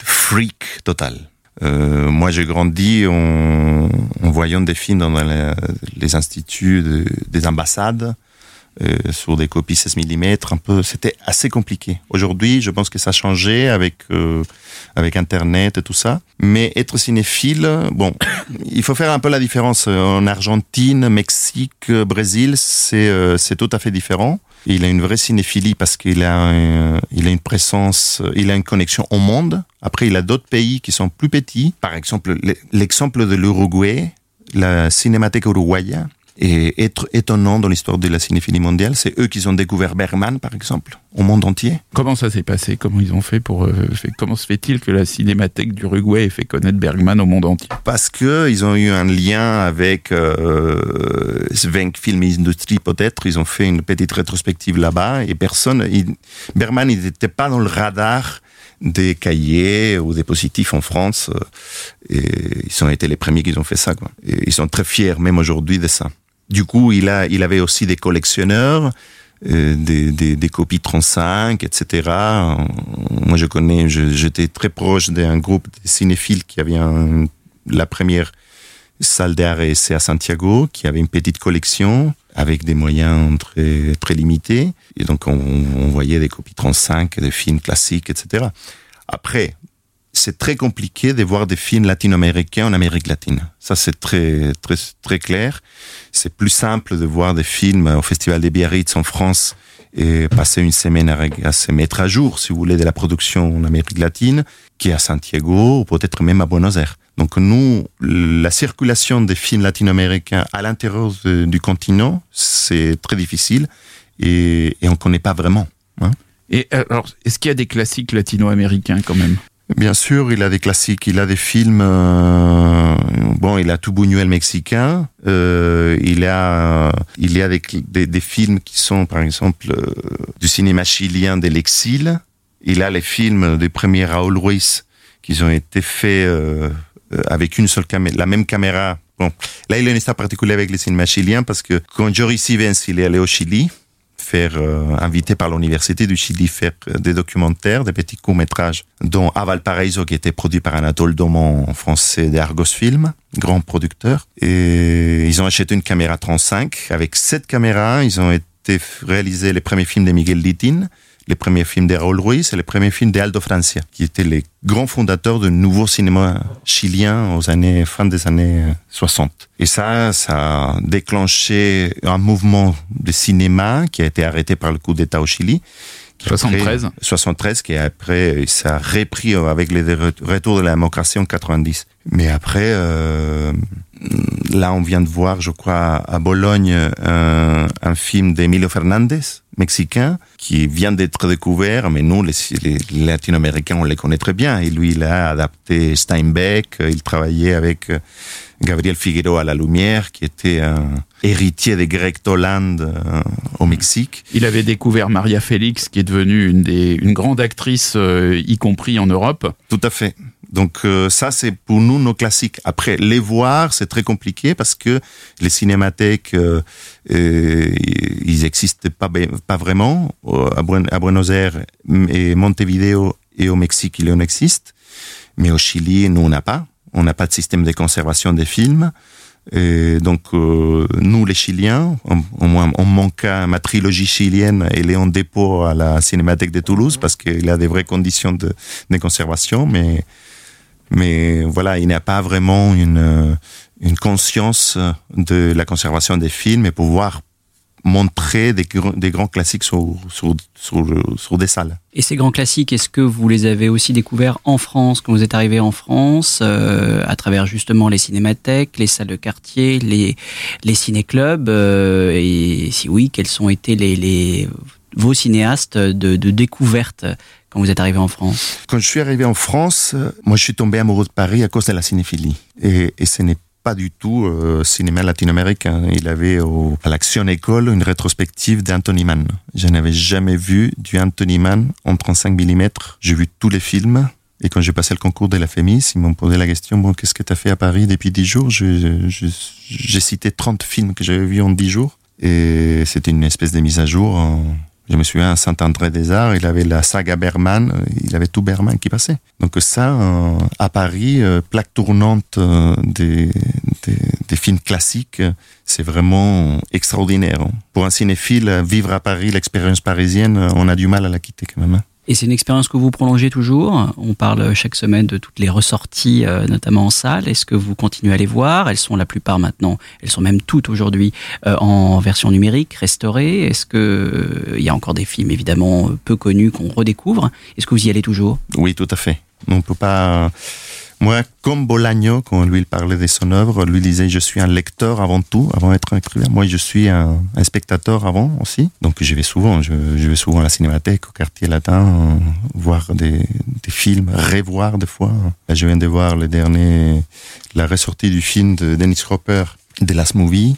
freak total. Euh, moi, j'ai grandi en, voyant des films dans les, instituts de, des ambassades, euh, sur des copies 16 mm, un peu, c'était assez compliqué. Aujourd'hui, je pense que ça a changé avec avec Internet et tout ça. Mais être cinéphile, bon, il faut faire un peu la différence. En Argentine, Mexique, Brésil, c'est euh, tout à fait différent. Il a une vraie cinéphilie parce qu'il a un, il a une présence, il a une connexion au monde. Après, il a d'autres pays qui sont plus petits. Par exemple, l'exemple de l'Uruguay, la Cinémathèque uruguaya, et être étonnant dans l'histoire de la cinéphilie mondiale. C'est eux qui ont découvert Bergman, par exemple, au monde entier. Comment ça s'est passé? Comment ils ont fait pour euh, Comment se fait-il que la Cinémathèque d'Uruguay ait fait connaître Bergman au monde entier? Parce que ils ont eu un lien avec euh, Svenk Film Industry, peut-être. Ils ont fait une petite rétrospective là-bas et personne. Il, Bergman, il n'était pas dans le radar des cahiers ou des positifs en France. Et ils ont été les premiers qui ont fait ça. Quoi. Et ils sont très fiers, même aujourd'hui, de ça. Du coup, il, a, il avait aussi des collectionneurs, euh, des, des, des, copies 35, etc. Moi, je connais, j'étais très proche d'un groupe de cinéphiles qui avait un, la première salle et essai à Santiago, qui avait une petite collection avec des moyens très, très limités. Et donc, on, on voyait des copies 35 de films classiques, etc. Après, c'est très compliqué de voir des films latino-américains en Amérique latine. Ça, c'est très, très, très clair. C'est plus simple de voir des films au Festival des Biarritz en France et passer une semaine à, se mettre à jour, si vous voulez, de la production en Amérique latine, qui à Santiago ou peut-être même à Buenos Aires. Donc nous, la circulation des films latino-américains à l'intérieur du continent, c'est très difficile et, on ne connaît pas vraiment. Hein. Et alors, est-ce qu'il y a des classiques latino-américains quand même? Bien sûr, il a des classiques, il a des films. Euh, bon, il a tout Buñuel mexicain. Euh, il a, il y a des, des, des, films qui sont, par exemple, euh, du cinéma chilien de l'exil. Il a les films des premiers Raoul Ruiz qui ont été faits euh, avec une seule caméra, la même caméra. Bon, là, il a une histoire avec les cinémas chiliens parce que quand Jory Stevens il est allé au Chili, euh, invité par l'université du Chili faire des documentaires, des petits courts métrages, dont Aval Paraíso qui était produit par Anatole Domon français d'Argos Film, grand producteur. Et ils ont acheté une caméra 35. Avec cette caméra, ils ont été réalisés les premiers films de Miguel Litin les premiers films de Raúl Ruiz et les premiers films d'Aldo Francia, qui étaient les grands fondateurs du nouveau cinéma chilien aux années, fin des années 60. Et ça, ça a déclenché un mouvement de cinéma qui a été arrêté par le coup d'État au Chili. 73. 73, qui après, ça a repris avec les retours de la démocratie en 90. Mais après, euh, là, on vient de voir, je crois, à Bologne, un, un film d'Emilio Fernandez, mexicain, qui vient d'être découvert, mais nous, les, les, les latino-américains, on les connaît très bien. Et lui, il a adapté Steinbeck, il travaillait avec Gabriel Figueroa à la Lumière, qui était un héritier des Grecs Toland euh, au Mexique. Il avait découvert Maria Félix, qui est devenue une, des, une grande actrice, euh, y compris en Europe. Tout à fait. Donc euh, ça, c'est pour nous nos classiques. Après, les voir, c'est très compliqué parce que les cinémathèques, euh, euh, ils existent pas, pas vraiment. À, Buen à Buenos Aires et Montevideo et au Mexique, il en existe. Mais au Chili, nous, on n'a pas. On n'a pas de système de conservation des films. Et donc, euh, nous, les Chiliens, au moins, on manque à ma trilogie chilienne, elle est en dépôt à la Cinémathèque de Toulouse parce qu'il a des vraies conditions de, de conservation, mais mais voilà, il n'y a pas vraiment une, une conscience de la conservation des films et pouvoir montrer des, grands classiques sur, des salles. Et ces grands classiques, est-ce que vous les avez aussi découverts en France, quand vous êtes arrivé en France, euh, à travers justement les cinémathèques, les salles de quartier, les, les ciné-clubs euh, Et si oui, quels ont été les, vos cinéastes de, de découverte quand vous êtes arrivé en France Quand je suis arrivé en France, moi je suis tombé amoureux de Paris à cause de la cinéphilie. Et, ce n'est pas du tout euh, cinéma latino-américain. Il avait à l'Action École une rétrospective d'Anthony Mann. Je n'avais jamais vu du Anthony Mann en 35 mm. J'ai vu tous les films Et quand j'ai passé le concours de la FEMIS, ils m'ont posé la question, bon, qu'est-ce que tu as fait à Paris depuis 10 jours? J'ai cité 30 films que j'avais vus en 10 jours. Et c'était une espèce de mise à jour. Je me souviens à Saint-André-des-Arts, il avait la saga Berman, il avait tout Berman qui passait. Donc ça, à Paris, plaque tournante des, des, des films classiques, c'est vraiment extraordinaire. Pour un cinéphile, vivre à Paris, l'expérience parisienne, on a du mal à la quitter quand même. Et c'est une expérience que vous prolongez toujours. On parle chaque semaine de toutes les ressorties, notamment en salle. Est-ce que vous continuez à les voir? Elles sont la plupart maintenant, elles sont même toutes aujourd'hui en version numérique, restaurée. Est-ce que il y a encore des films évidemment peu connus qu'on redécouvre? Est-ce que vous y allez toujours? Oui, tout à fait. On peut pas. Moi, comme Bolagno, quand lui il parlait de son œuvre, lui disait je suis un lecteur avant tout, avant d'être un écrivain. Moi, je suis un, spectateur avant aussi. Donc, je vais souvent, je, vais souvent à la cinémathèque, au quartier latin, voir des, films, revoir des fois. Je viens de voir le dernier, la ressortie du film de Dennis Hopper, The Last Movie.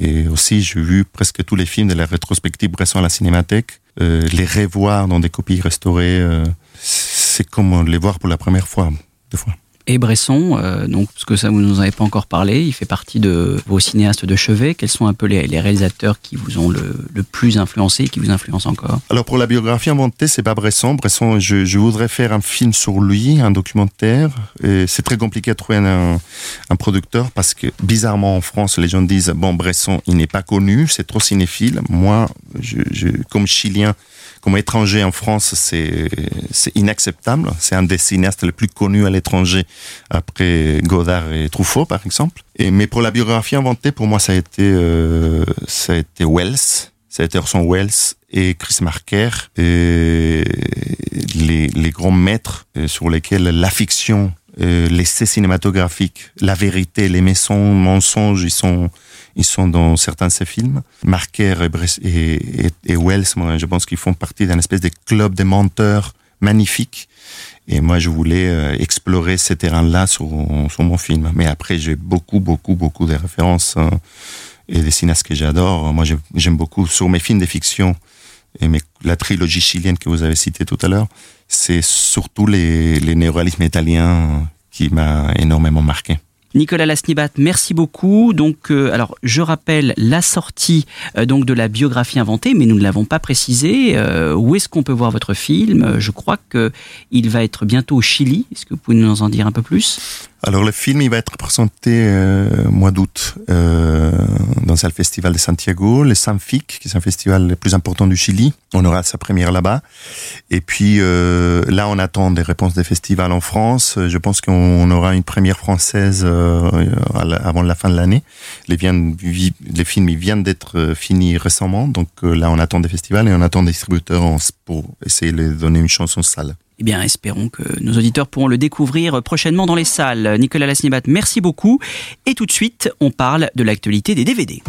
Et, aussi, j'ai vu presque tous les films de la rétrospective Bresson à la cinémathèque. Euh, les revoir dans des copies restaurées, euh, c'est comme les voir pour la première fois, deux fois et Bresson, euh, donc parce que ça vous nous avez pas encore parlé, il fait partie de vos cinéastes de chevet. Quels sont un peu les, réalisateurs qui vous ont le, le, plus influencé et qui vous influencent encore? Alors pour la biographie inventée, c'est pas Bresson. Bresson, je, voudrais faire un film sur lui, un documentaire. C'est très compliqué à trouver un, un, producteur parce que bizarrement en France, les gens disent bon Bresson, il n'est pas connu, c'est trop cinéphile. Moi, je, comme Chilien comme étranger en France, c'est inacceptable. C'est un des cinéastes les plus connus à l'étranger, après Godard et Truffaut, par exemple. Mais pour la biographie inventée, pour moi, ça a été, euh, ça a été Wells. Ça a été Orson Welles et Chris Marker, et les, les grands maîtres sur lesquels la fiction, l'essai cinématographique, la vérité, les mensonges, ils sont, ils sont dans certains de ces films. Marker et, Wells, moi, je pense qu'ils font partie d'un espèce de club de menteurs magnifique. Et moi, je voulais euh, explorer ces terrains-là sur, sur mon film. Mais après, j'ai beaucoup, beaucoup, beaucoup de références euh, et des cinéastes que j'adore. Moi, j'aime beaucoup sur mes films de fiction et mes, la trilogie chilienne que vous avez citée tout à l'heure. C'est surtout les, les néoréalismes italiens qui m'a énormément marqué. Nicolas Lasnibat, merci beaucoup. Donc, euh, alors, je rappelle la sortie euh, donc de la biographie inventée, mais nous ne l'avons pas précisé. Euh, où est-ce qu'on peut voir votre film? Je crois que il va être bientôt au Chili. Est-ce que vous pouvez nous en dire un peu plus? Alors le film, il va être présenté euh, mois d'août euh, dans le festival de Santiago, le Sanfic, qui est un festival le plus important du Chili. On aura sa première là-bas. Et puis euh, là, on attend des réponses des festivals en France. Je pense qu'on aura une première française euh, avant la fin de l'année. Les, les films ils viennent d'être finis récemment, donc là, on attend des festivals et on attend des distributeurs pour essayer de donner une chance en salle. Eh bien, espérons que nos auditeurs pourront le découvrir prochainement dans les salles. Nicolas Lasnibat, merci beaucoup. Et tout de suite, on parle de l'actualité des DVD.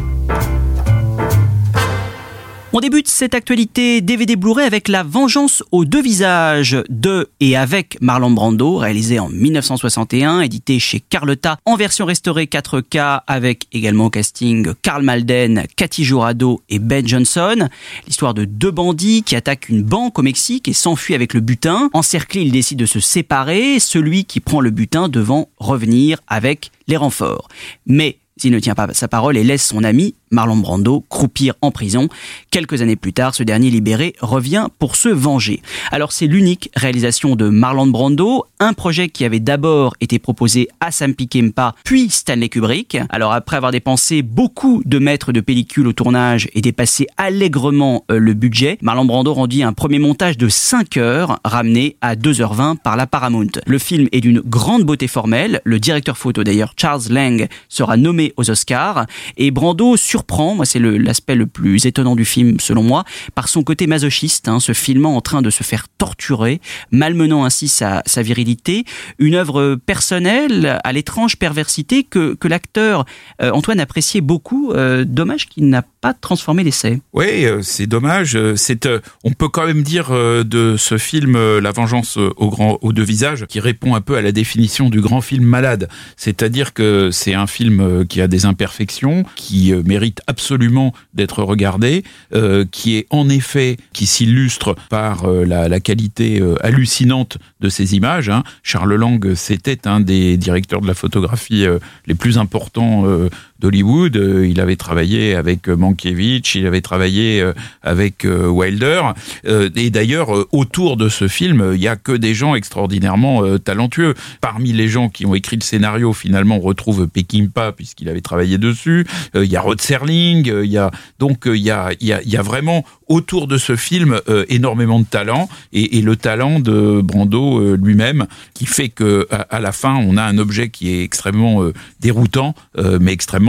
On débute cette actualité DVD Blu-ray avec La Vengeance aux deux visages de et avec Marlon Brando, réalisé en 1961, édité chez Carlotta en version restaurée 4K avec également au casting Karl Malden, Cathy Jurado et Ben Johnson. L'histoire de deux bandits qui attaquent une banque au Mexique et s'enfuient avec le butin. Encerclés, ils décident de se séparer, celui qui prend le butin devant revenir avec les renforts. Mais s'il ne tient pas sa parole et laisse son ami Marlon Brando croupir en prison. Quelques années plus tard, ce dernier libéré revient pour se venger. Alors c'est l'unique réalisation de Marlon Brando, un projet qui avait d'abord été proposé à Sam Peckinpah puis Stanley Kubrick. Alors après avoir dépensé beaucoup de mètres de pellicule au tournage et dépassé allègrement le budget, Marlon Brando rendit un premier montage de 5 heures ramené à 2h20 par la Paramount. Le film est d'une grande beauté formelle, le directeur photo d'ailleurs Charles Lang sera nommé aux Oscars et Brando sur surprend, moi c'est l'aspect le, le, plus étonnant du film selon moi, par son côté masochiste, hein, se filmant en train de se faire torturer, malmenant ainsi sa, sa virilité, une œuvre personnelle à l'étrange perversité que, que l'acteur euh, Antoine appréciait beaucoup, euh, dommage qu'il n'a pas transformé l'essai. Oui, euh, c'est dommage. C'est, on peut quand même dire de ce film La vengeance au grand, aux deux visages, qui répond un peu à la définition du grand film malade. C'est-à-dire que c'est un film qui a des imperfections, qui mérite absolument d'être regardé, euh, qui est en effet, qui s'illustre par euh, la, qualité euh, hallucinante de ces images. Hein. Charles Lang, c'était un des directeurs de la photographie les plus importants d'Hollywood. Il avait travaillé avec Mankiewicz, il avait travaillé avec Wilder. Et d'ailleurs, autour de ce film, il y a que des gens extraordinairement talentueux. Parmi les gens qui ont écrit le scénario, finalement, on retrouve Peckinpah puisqu'il avait travaillé dessus. Il y a Rod Serling. Il y a donc il y a, il y a, y a vraiment autour de ce film euh, énormément de talent et, et, le talent de Brando euh, lui-même qui fait que à, à, la fin on a un objet qui est extrêmement euh, déroutant mais extrêmement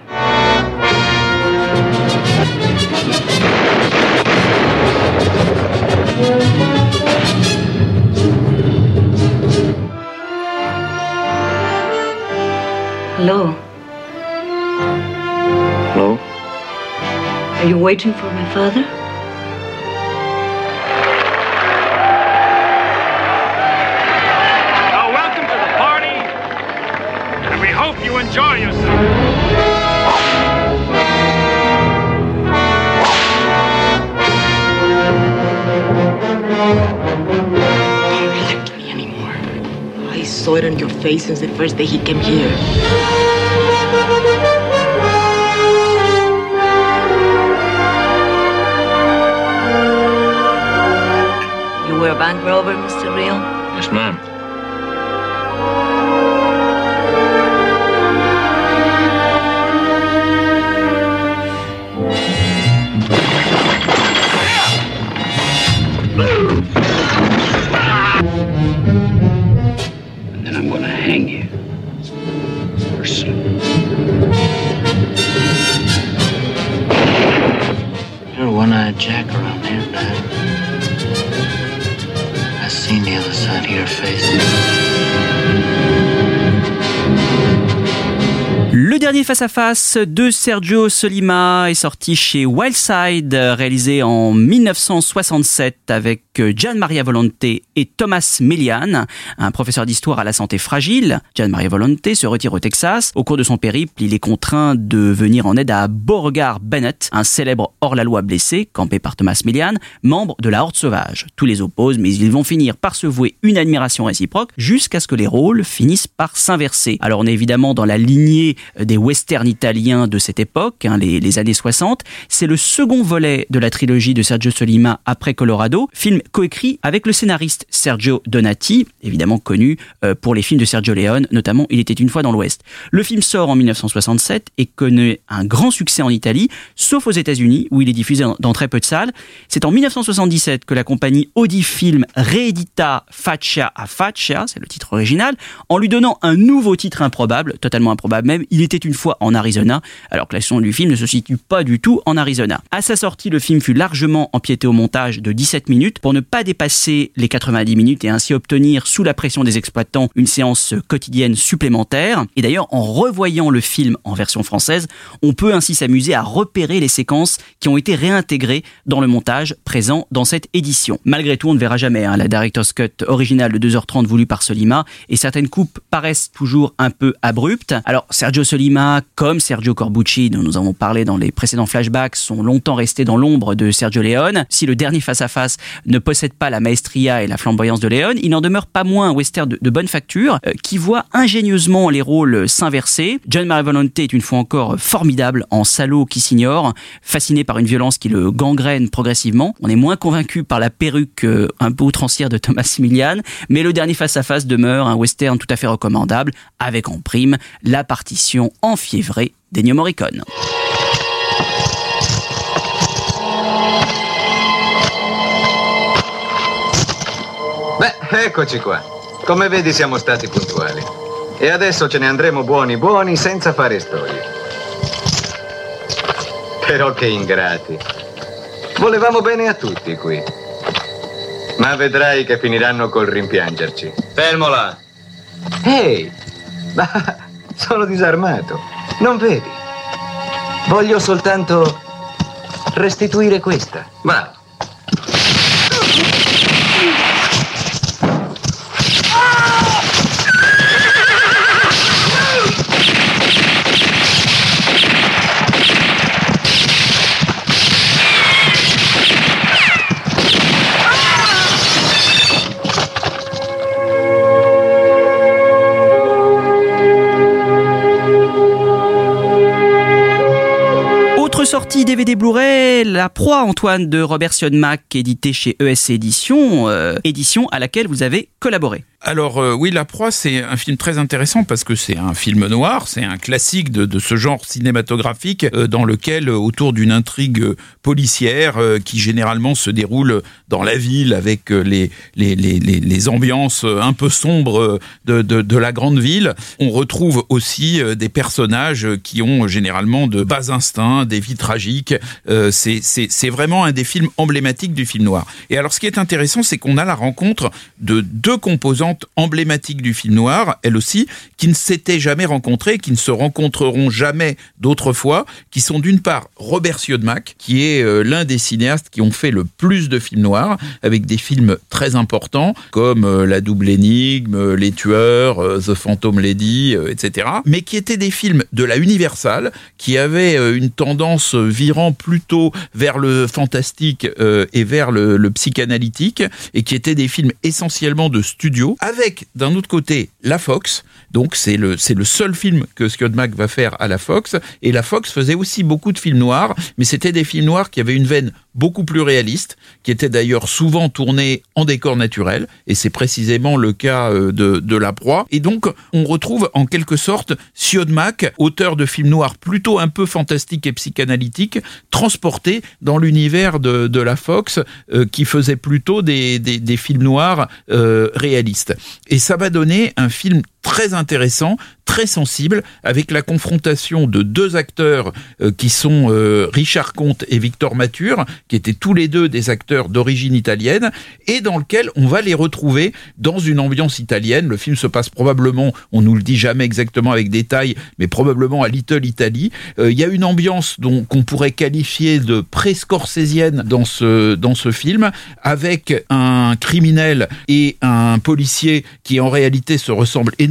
Hello. Hello? Are you waiting for my father? Now, welcome to the party, and we hope you enjoy yourself. Saw it on your face since the first day he came here. You were a bank robber, Mr. Real? Yes, ma'am. Jack around here. I seen the other side of your face. Dernier face-à-face de Sergio Solima est sorti chez Wildside, réalisé en 1967 avec Gian Maria Volonte et Thomas Millian, un professeur d'histoire à la santé fragile. Gian Maria Volonte se retire au Texas. Au cours de son périple, il est contraint de venir en aide à Beauregard Bennett, un célèbre hors-la-loi blessé, campé par Thomas Millian, membre de la Horde Sauvage. Tous les opposent, mais ils vont finir par se vouer une admiration réciproque jusqu'à ce que les rôles finissent par s'inverser. Alors on est évidemment dans la lignée des westerns italiens de cette époque, hein, les, années 60. C'est le second volet de la trilogie de Sergio Solima après Colorado, film coécrit avec le scénariste Sergio Donati, évidemment connu euh, pour les films de Sergio Leone, notamment Il était une fois dans l'Ouest. Le film sort en 1967 et connaît un grand succès en Italie, sauf aux États-Unis où il est diffusé dans, très peu de salles. C'est en 1977 que la compagnie Audifilm réédita Faccia a Faccia, c'est le titre original, en lui donnant un nouveau titre improbable, totalement improbable même. Il était une fois en Arizona, alors que l'action du film ne se situe pas du tout en Arizona. À sa sortie, le film fut largement empiété au montage de 17 minutes pour ne pas dépasser les 90 minutes et ainsi obtenir, sous la pression des exploitants, une séance quotidienne supplémentaire. Et d'ailleurs, en revoyant le film en version française, on peut ainsi s'amuser à repérer les séquences qui ont été réintégrées dans le montage présent dans cette édition. Malgré tout, on ne verra jamais hein, la Director's Cut originale de 2h30 voulue par Solima et certaines coupes paraissent toujours un peu abruptes. Alors, Sergio Solima, comme Sergio Corbucci, dont nous avons parlé dans les précédents flashbacks, sont longtemps restés dans l'ombre de Sergio Leone. Si le dernier face-à-face ne possède pas la maestria et la flamboyance de Leone, il n'en demeure pas moins un western de, bonne facture euh, qui voit ingénieusement les rôles s'inverser. John Volonte est une fois encore formidable en salaud qui s'ignore, fasciné par une violence qui le gangrène progressivement. On est moins convaincu par la perruque euh, un peu outrancière de Thomas Millian, mais le dernier face-à-face demeure un western tout à fait recommandable, avec en prime la partition enfiévrée d'Ennio Morricone. Beh, eccoci qua. Come vedi siamo stati puntuali. E adesso ce ne andremo buoni buoni senza fare storie. Però che ingrati. Volevamo bene a tutti qui. Ma vedrai che finiranno col rimpiangerci. Fermo là. Ehi, ma sono disarmato. Non vedi? Voglio soltanto restituire questa. Bravo. Sortie DVD Blu-ray, La Proie Antoine de Robert Sionmac, édité chez ESC Édition, euh, édition à laquelle vous avez collaboré. Alors euh, oui, La Proie, c'est un film très intéressant parce que c'est un film noir, c'est un classique de, de, ce genre cinématographique euh, dans lequel, euh, autour d'une intrigue policière qui généralement se déroule dans la ville avec les, les, les, les ambiances un peu sombres de, de, de, la grande ville, on retrouve aussi des personnages qui ont généralement de bas instincts, des vies tragiques. c'est vraiment un des films emblématiques du film noir. Et alors ce qui est intéressant, c'est qu'on a la rencontre de deux composants emblématique du film noir, elle aussi, qui ne s'étaient jamais rencontrées, qui ne se rencontreront jamais d'autres fois, qui sont d'une part Robert Siodmak, qui est euh, l'un des cinéastes qui ont fait le plus de films noirs, avec des films très importants, comme euh, La double énigme, euh, Les tueurs, The Phantom Lady, etc., mais qui étaient des films de la Universal, qui avaient une tendance virant plutôt vers le fantastique et vers le psychanalytique, et qui étaient des films essentiellement de studio, avec d'un autre côté la Fox. Donc c'est le c'est le seul film que Scott Mac va faire à la Fox et la Fox faisait aussi beaucoup de films noirs, mais c'était des films noirs qui avaient une veine beaucoup plus réaliste, qui étaient d'ailleurs souvent tournés en décor naturel et c'est précisément le cas euh, de, La Proie. Et donc on retrouve en quelque sorte Mac, auteur de films noirs plutôt un peu fantastiques et psychanalytiques, transporté dans l'univers de, la Fox euh, qui faisait plutôt des films noirs euh, réalistes. Et ça va donner un film très intéressant, très sensible, avec la confrontation de deux acteurs euh, qui sont euh, Richard Comte et Victor Mature, qui étaient tous les deux des acteurs d'origine italienne, et dans lequel on va les retrouver dans une ambiance italienne. Le film se passe probablement, on nous le dit jamais exactement avec détail, mais probablement à Little Italy. Euh, il y a une ambiance dont qu'on pourrait qualifier de pré-scorsésienne dans ce dans ce film, avec un criminel et un policier qui en réalité se ressemblent énormément,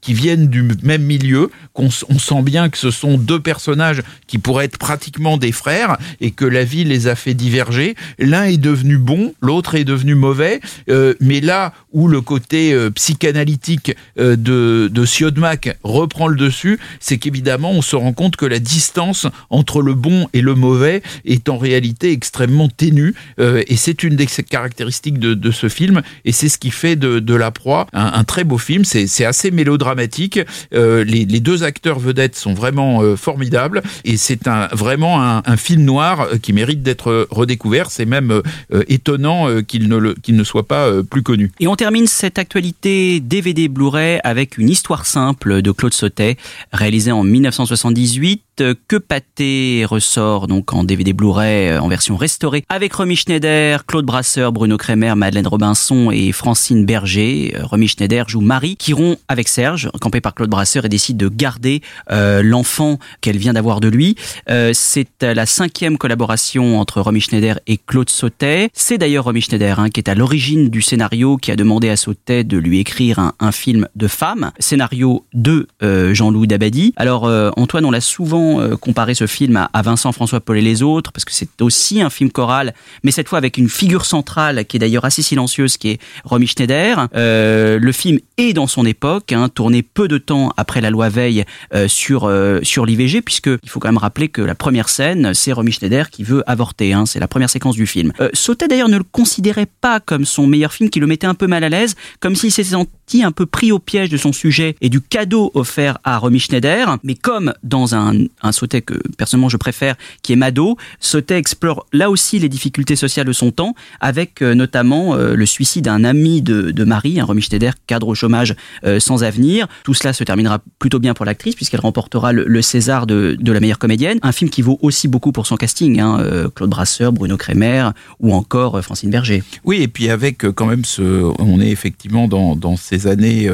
qui viennent du même milieu, qu'on on sent bien que ce sont deux personnages qui pourraient être pratiquement des frères et que la vie les a fait diverger. L'un est devenu bon, l'autre est devenu mauvais, euh, mais là où le côté euh, psychanalytique euh, de, de Siodmak reprend le dessus, c'est qu'évidemment on se rend compte que la distance entre le bon et le mauvais est en réalité extrêmement ténue et c'est une des caractéristiques de, de, ce film et c'est ce qui fait de, de La Proie un, un très beau film. C'est c'est assez mélodramatique. Euh, les, deux acteurs vedettes sont vraiment euh, formidables et c'est un, vraiment un, film noir euh, qui mérite d'être redécouvert. C'est même étonnant qu'il ne, qu'il ne soit pas plus connu. Et on termine cette actualité DVD Blu-ray avec une histoire simple de Claude Sautet, réalisée en 1978 que Pâté ressort donc en DVD Blu-ray en version restaurée avec Romy Schneider, Claude Brasseur, Bruno Kremer, Madeleine Robinson et Francine Berger. Romy Schneider joue Marie qui rompt avec Serge, campé par Claude Brasseur, et décide de garder euh, l'enfant qu'elle vient d'avoir de lui. Euh, c'est la cinquième collaboration entre Romy Schneider et Claude Sautet. C'est d'ailleurs Romy Schneider hein, qui est à l'origine du scénario, qui a demandé à Sautet de lui écrire un, film de femme, scénario de euh, Jean-Louis Dabadi. Alors Antoine, on l'a souvent comparé ce film à, Vincent François Paul et les autres, parce que c'est aussi un film choral, mais cette fois avec une figure centrale qui est d'ailleurs assez silencieuse, qui est Romy Schneider. le film est dans son époque, hein, tourné peu de temps après la loi Veil euh, sur euh, sur l'IVG, puisque il faut quand même rappeler que la première scène, c'est Romy Schneider qui veut avorter. Hein, c'est la première séquence du film. Euh, Sautet d'ailleurs ne le considérait pas comme son meilleur film, qui le mettait un peu mal à l'aise, comme s'il s'était senti un peu pris au piège de son sujet et du cadeau offert à Romy Schneider. Mais comme dans un, un Sautet que personnellement je préfère, qui est Mado, Sautet explore là aussi les difficultés sociales de son temps, avec euh, notamment euh, le suicide d'un ami de, de Marie, un Romy Schneider, cadre au chômage euh, sans avenir. Tout cela se terminera plutôt bien pour l'actrice puisqu'elle remportera le, César de, de, la meilleure comédienne. Un film qui vaut aussi beaucoup pour son casting, hein, Claude Brasseur, Bruno Kremer ou encore Francine Berger. Oui, et puis avec quand même ce, on est effectivement dans, dans ces années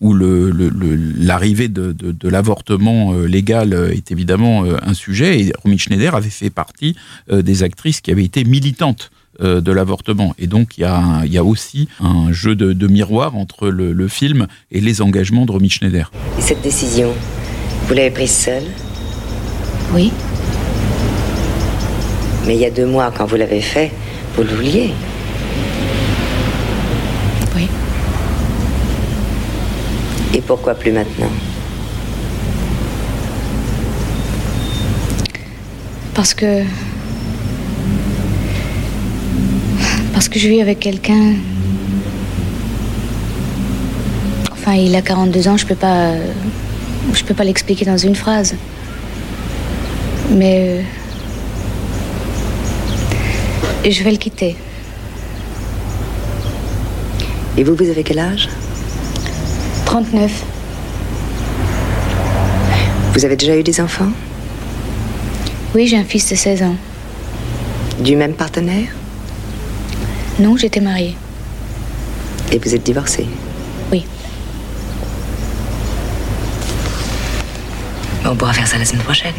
où l'arrivée le, de, de, l'avortement légal est évidemment un sujet. Et Romy Schneider avait fait partie des actrices qui avaient été militantes de l'avortement. Et donc, il y a, y a, aussi un jeu de, de miroir entre le, le, film et les engagements de Romy Schneider. Et cette décision, vous l'avez prise seule? Oui. Mais il y a deux mois, quand vous l'avez fait, vous le vouliez. Oui. Et pourquoi plus maintenant Parce que Parce que je vis avec quelqu'un. Enfin, il a 42 ans, je peux pas. Je peux pas l'expliquer dans une phrase. Mais. Euh, je vais le quitter. Et vous, vous avez quel âge? 39. Vous avez déjà eu des enfants? Oui, j'ai un fils de 16 ans. Du même partenaire? Non, j'étais mariée. Et vous êtes divorcée? Oui. On pourra faire ça la semaine prochaine.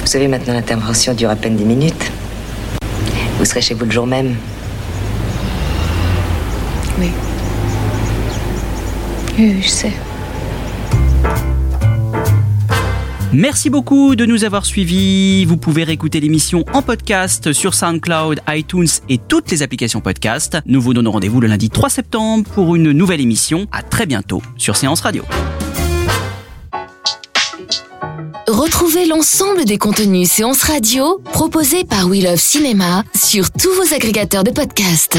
Vous savez, maintenant, l'intervention dure à peine 10 minutes. Vous serez chez vous le jour même. Oui. Oui, je sais. Merci beaucoup de nous avoir suivis. Vous pouvez réécouter l'émission en podcast sur SoundCloud, iTunes et toutes les applications podcast. Nous vous donnons rendez-vous le lundi 3 septembre pour une nouvelle émission. À très bientôt sur Séance Radio. Retrouvez l'ensemble des contenus Séance Radio proposés par We Love Cinéma sur tous vos agrégateurs de podcasts.